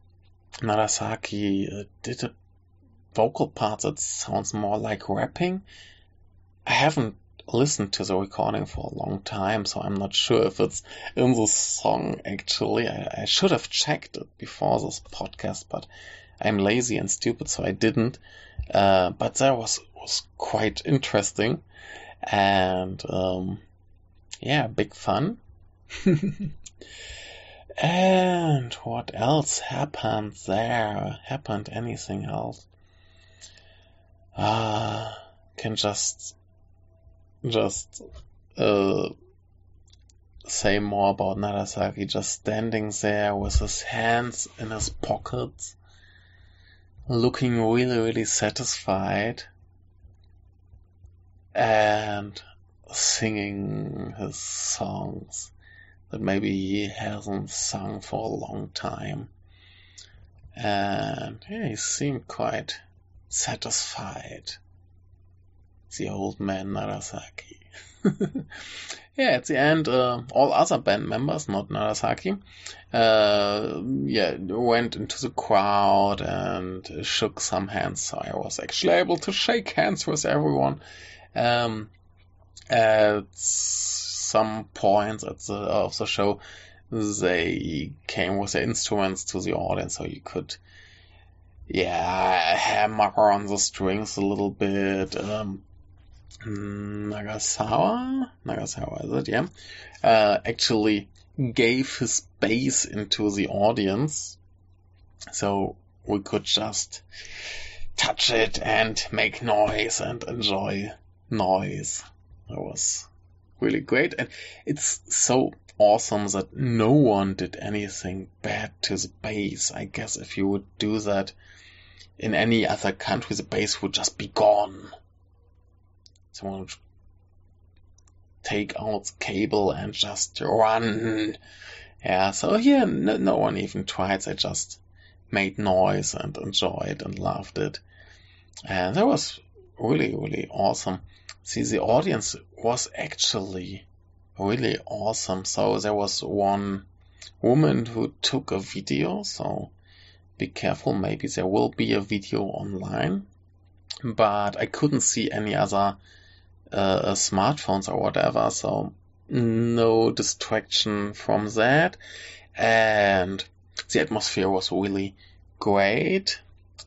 Narasaki uh, did a vocal part that sounds more like rapping. I haven't listened to the recording for a long time, so I'm not sure if it's in the song actually. I, I should have checked it before this podcast, but I'm lazy and stupid, so I didn't. Uh, but that was was quite interesting, and um, yeah, big fun. (laughs) and what else happened there? Happened anything else? Ah, uh, can just, just, uh, say more about Narasaki just standing there with his hands in his pockets, looking really, really satisfied. And singing his songs that maybe he hasn't sung for a long time. And yeah, he seemed quite satisfied. The old man Narasaki. (laughs) yeah, at the end, uh, all other band members, not Narasaki, uh, yeah, went into the crowd and shook some hands. So I was actually able to shake hands with everyone. Um, some points at the of the show they came with their instruments to the audience so you could yeah hammer on the strings a little bit um, Nagasawa Nagasawa is it yeah uh, actually gave his bass into the audience. So we could just touch it and make noise and enjoy noise. That was really great. And it's so awesome that no one did anything bad to the bass. I guess if you would do that in any other country, the bass would just be gone. Someone would take out the cable and just run. Yeah, so here no, no one even tried. They just made noise and enjoyed and loved it. And that was really, really awesome. See, the audience was actually really awesome. So there was one woman who took a video. So be careful. Maybe there will be a video online, but I couldn't see any other uh, smartphones or whatever. So no distraction from that. And the atmosphere was really great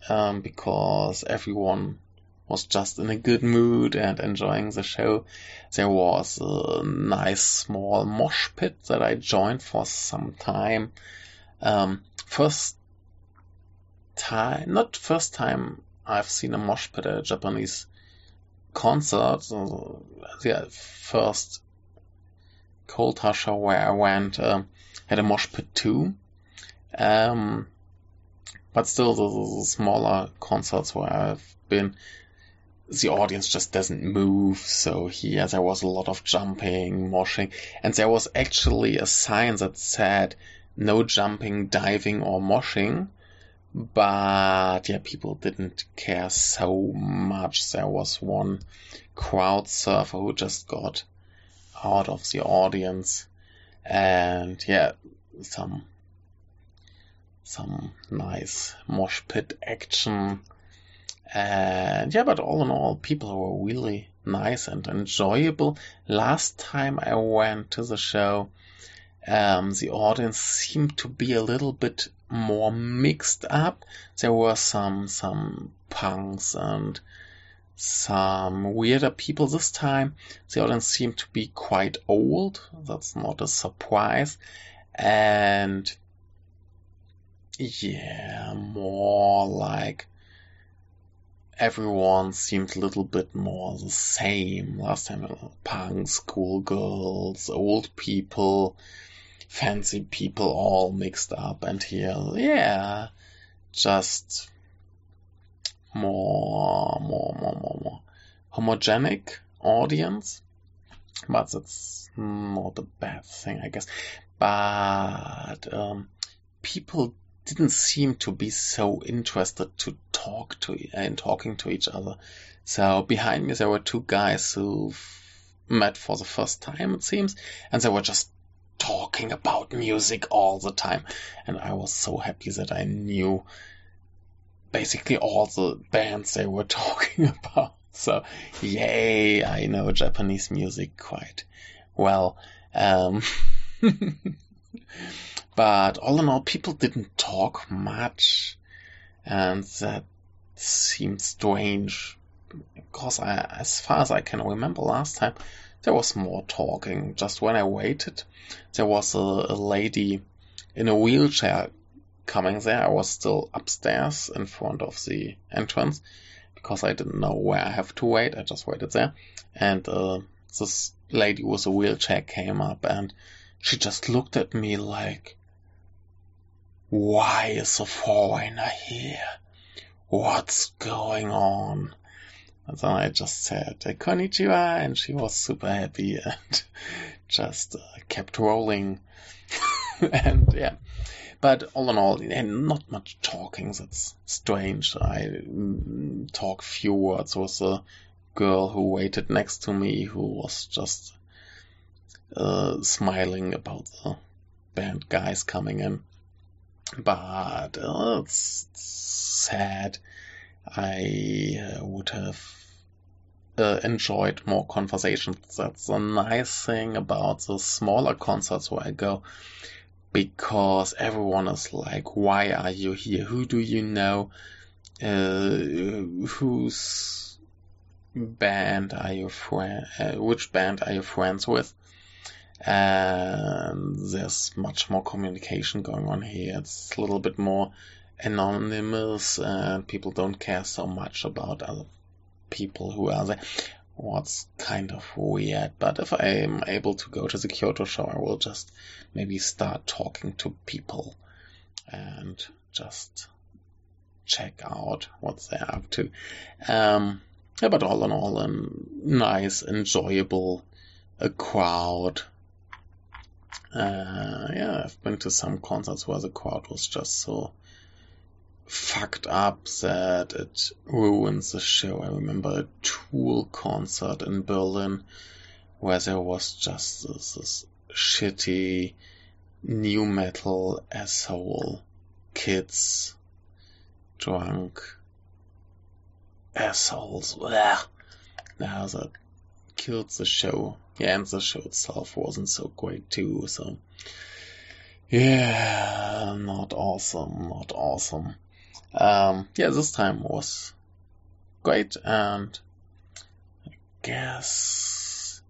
um, because everyone was just in a good mood and enjoying the show. There was a nice small mosh pit that I joined for some time. Um, first time, not first time I've seen a mosh pit at a Japanese concert. the first Coaltar where I went uh, had a mosh pit too. Um, but still, the, the smaller concerts where I've been, the audience just doesn't move. So here there was a lot of jumping, moshing, and there was actually a sign that said no jumping, diving, or moshing. But yeah, people didn't care so much. There was one crowd surfer who just got out of the audience, and yeah, some some nice mosh pit action. And yeah, but all in all, people were really nice and enjoyable. Last time I went to the show, um, the audience seemed to be a little bit more mixed up. There were some some punks and some weirder people this time. The audience seemed to be quite old. That's not a surprise. And yeah, more like everyone seemed a little bit more the same. Last time, punks, schoolgirls, old people, fancy people all mixed up. And here, yeah, just more, more, more, more, more homogenic audience. But that's not a bad thing, I guess. But um, people didn't seem to be so interested to talk to and talking to each other. So behind me there were two guys who met for the first time, it seems, and they were just talking about music all the time. And I was so happy that I knew basically all the bands they were (laughs) talking about. So, yay, I know Japanese music quite well. Um, (laughs) But all in all, people didn't talk much, and that seemed strange. Because I, as far as I can remember last time, there was more talking. Just when I waited, there was a, a lady in a wheelchair coming there. I was still upstairs in front of the entrance because I didn't know where I have to wait. I just waited there. And uh, this lady with a wheelchair came up and she just looked at me like, why is a foreigner here? What's going on? And then I just said, konnichiwa, and she was super happy and (laughs) just uh, kept rolling. (laughs) and yeah, but all in all, and not much talking. That's strange. I mm, talk few words with a girl who waited next to me who was just uh, smiling about the band guys coming in but uh, it's sad. I uh, would have uh, enjoyed more conversations. That's a nice thing about the smaller concerts where I go because everyone is like, why are you here? Who do you know? Uh, whose band are you friend? Uh, which band are you friends with? And there's much more communication going on here. It's a little bit more anonymous, and people don't care so much about other people who are there. What's kind of weird, but if I am able to go to the Kyoto show, I will just maybe start talking to people and just check out what they're up to. Um, yeah, but all in all, a nice, enjoyable a crowd. Uh, yeah, I've been to some concerts where the crowd was just so fucked up that it ruins the show. I remember a Tool concert in Berlin where there was just this, this shitty new metal asshole kids drunk assholes. Blah. Now that killed the show. Yeah, and the show itself wasn't so great too, so yeah, not awesome, not awesome. Um, yeah, this time was great, and I guess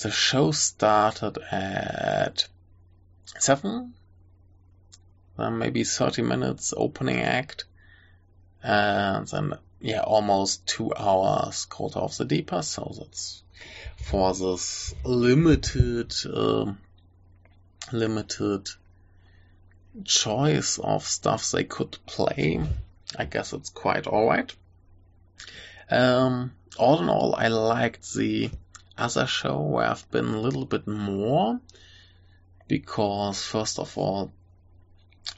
the show started at seven, then maybe thirty minutes opening act, and then yeah, almost two hours Coaltar of the Deeper, so that's for this limited, uh, limited choice of stuff they could play. I guess it's quite alright. Um, all in all, I liked the other show where I've been a little bit more because, first of all,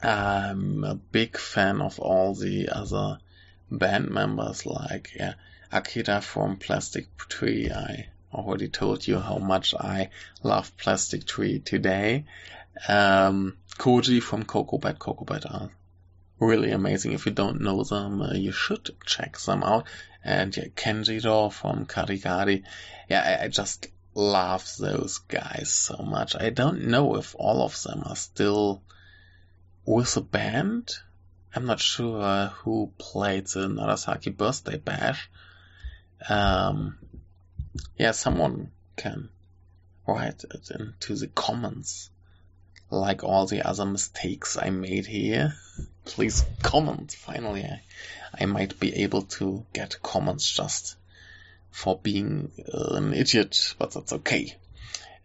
I'm a big fan of all the other band members like yeah, Akira from Plastic Tree. I already told you how much I love Plastic Tree today. Um, Koji from Cocobat. Cocobat are really amazing. If you don't know them, uh, you should check them out. And yeah, Kenjiro from Karigari. Yeah, I, I just love those guys so much. I don't know if all of them are still with a band. I'm not sure who played the Narasaki Birthday Bash. Um, yeah, someone can write it into the comments. Like all the other mistakes I made here. Please comment. Finally, I, I might be able to get comments just for being an idiot, but that's okay.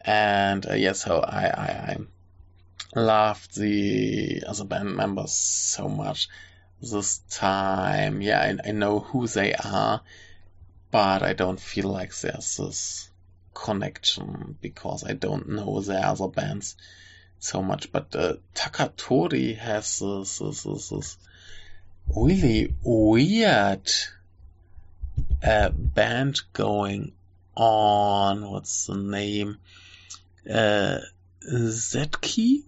And uh, yeah, so I, I, I'm loved the other band members so much this time. Yeah, I, I know who they are, but I don't feel like there's this connection because I don't know the other bands so much. But uh, Takatori has this, this, this, this really weird uh, band going on. What's the name? Uh, Zetki?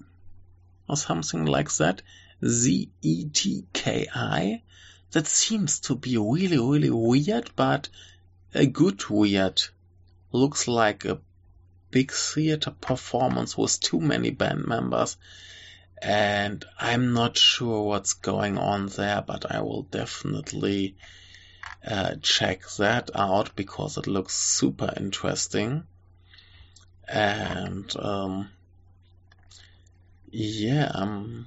or something like that. Z-E-T-K-I. That seems to be really, really weird, but a good weird. Looks like a big theater performance with too many band members. And I'm not sure what's going on there, but I will definitely uh, check that out because it looks super interesting. And um, yeah, I'm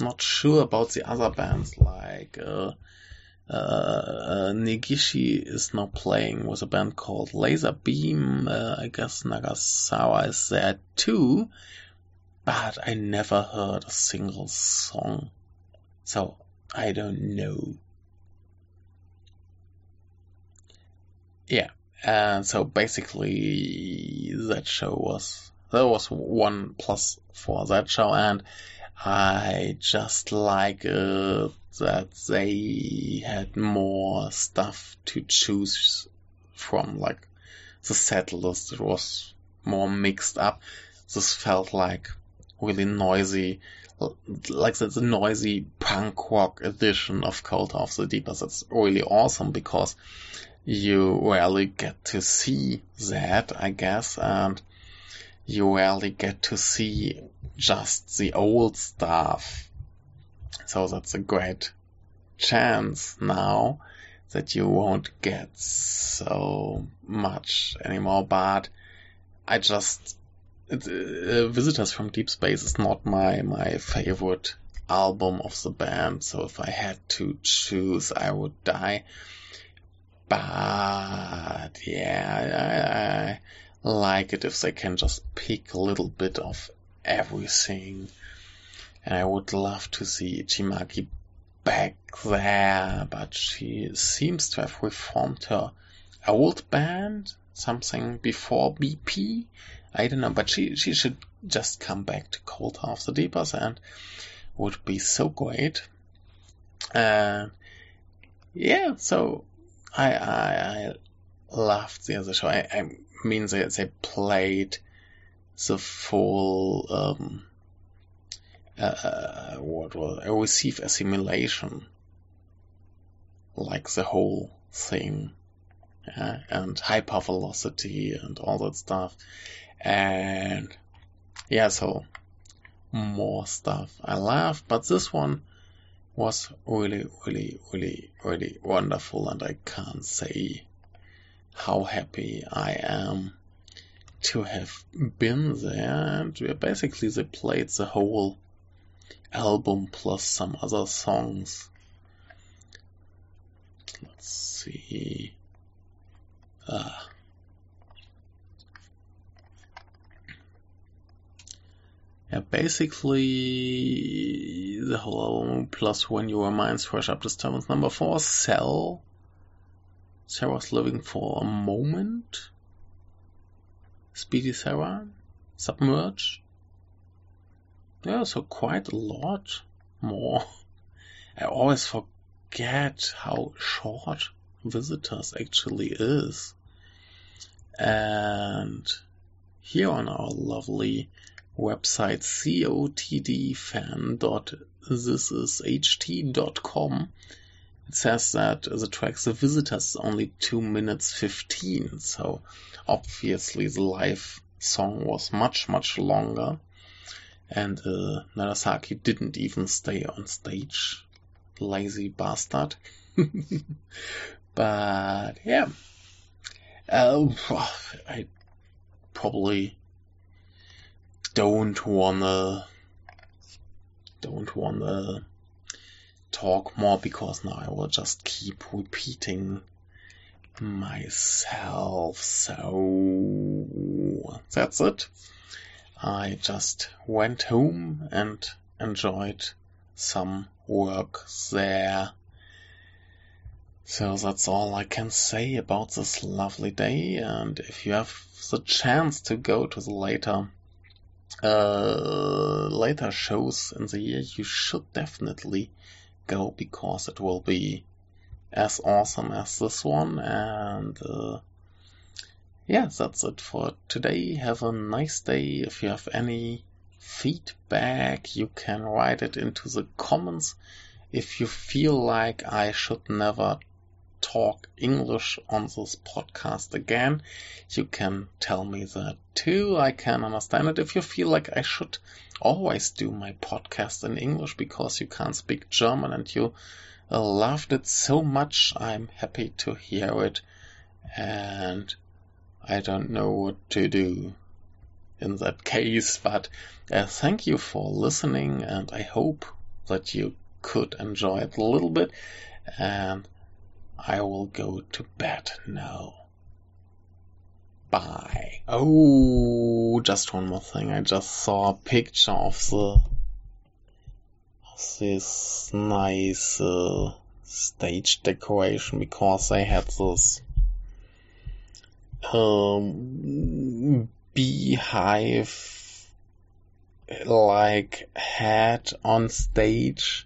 not sure about the other bands like uh, uh, uh, is now playing with a band called Laser Beam. Uh, I guess Nagasawa is there too, but I never heard a single song, so I don't know. Yeah, and so basically that show was there was one plus for that show, and I just like uh, that they had more stuff to choose from, like the set list. It was more mixed up. This felt like really noisy, like the, the noisy punk rock edition of Coaltar of the Deepers. That's really awesome because you rarely get to see that, I guess, and you rarely get to see just the old stuff. So that's a great chance now that you won't get so much anymore. But I just uh, Visitors from Deep Space is not my my favorite album of the band. So if I had to choose, I would die. But yeah, I, I like it if they can just pick a little bit of everything. And I would love to see Ichimaki back there, but she seems to have reformed her old band, something before BP. I don't know, but she, she should just come back to Coaltar of the Deepers and would be so great. And yeah, so I, I, I loved the other show. I, I mean, they, they played the full, um, uh, uh, what was I receive assimilation, like the whole thing, yeah, and hypervelocity and all that stuff, and yeah, so more stuff. I love, but this one was really, really, really, really wonderful, and I can't say how happy I am to have been there. And basically, they played the whole album plus some other songs. Let's see. Uh, yeah, basically the whole album plus when your mind's fresh up disturbance number four, Cell. Sarah's living for a moment. Speedy Sarah, Submerge. Yeah, so quite a lot more. (laughs) I always forget how short Visitors actually is. And here on our lovely website cotdfan.thisisht.com it says that the track The Visitors is only 2 minutes 15, so obviously the live song was much, much longer and uh, Narasaki didn't even stay on stage. Lazy bastard. (laughs) but yeah, uh, I probably don't wanna don't wanna talk more because now I will just keep repeating myself. So that's it. I just went home and enjoyed some work there. So that's all I can say about this lovely day. And if you have the chance to go to the later, uh, later shows in the year, you should definitely go because it will be as awesome as this one. And, uh, yeah, that's it for today. Have a nice day. If you have any feedback, you can write it into the comments. If you feel like I should never talk English on this podcast again, you can tell me that too. I can understand it. If you feel like I should always do my podcast in English because you can't speak German and you loved it so much, I'm happy to hear it. And I don't know what to do in that case, but uh, thank you for listening, and I hope that you could enjoy it a little bit. And I will go to bed now. Bye. Oh, just one more thing. I just saw a picture of the of this nice uh, stage decoration because they had this um, beehive like hat on stage.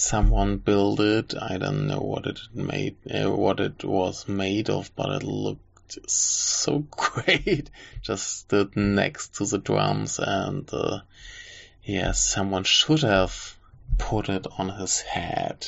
Someone built it. I don't know what it made, uh, what it was made of, but it looked so (laughs) great. Just stood next to the drums, and uh, yeah, someone should have put it on his head.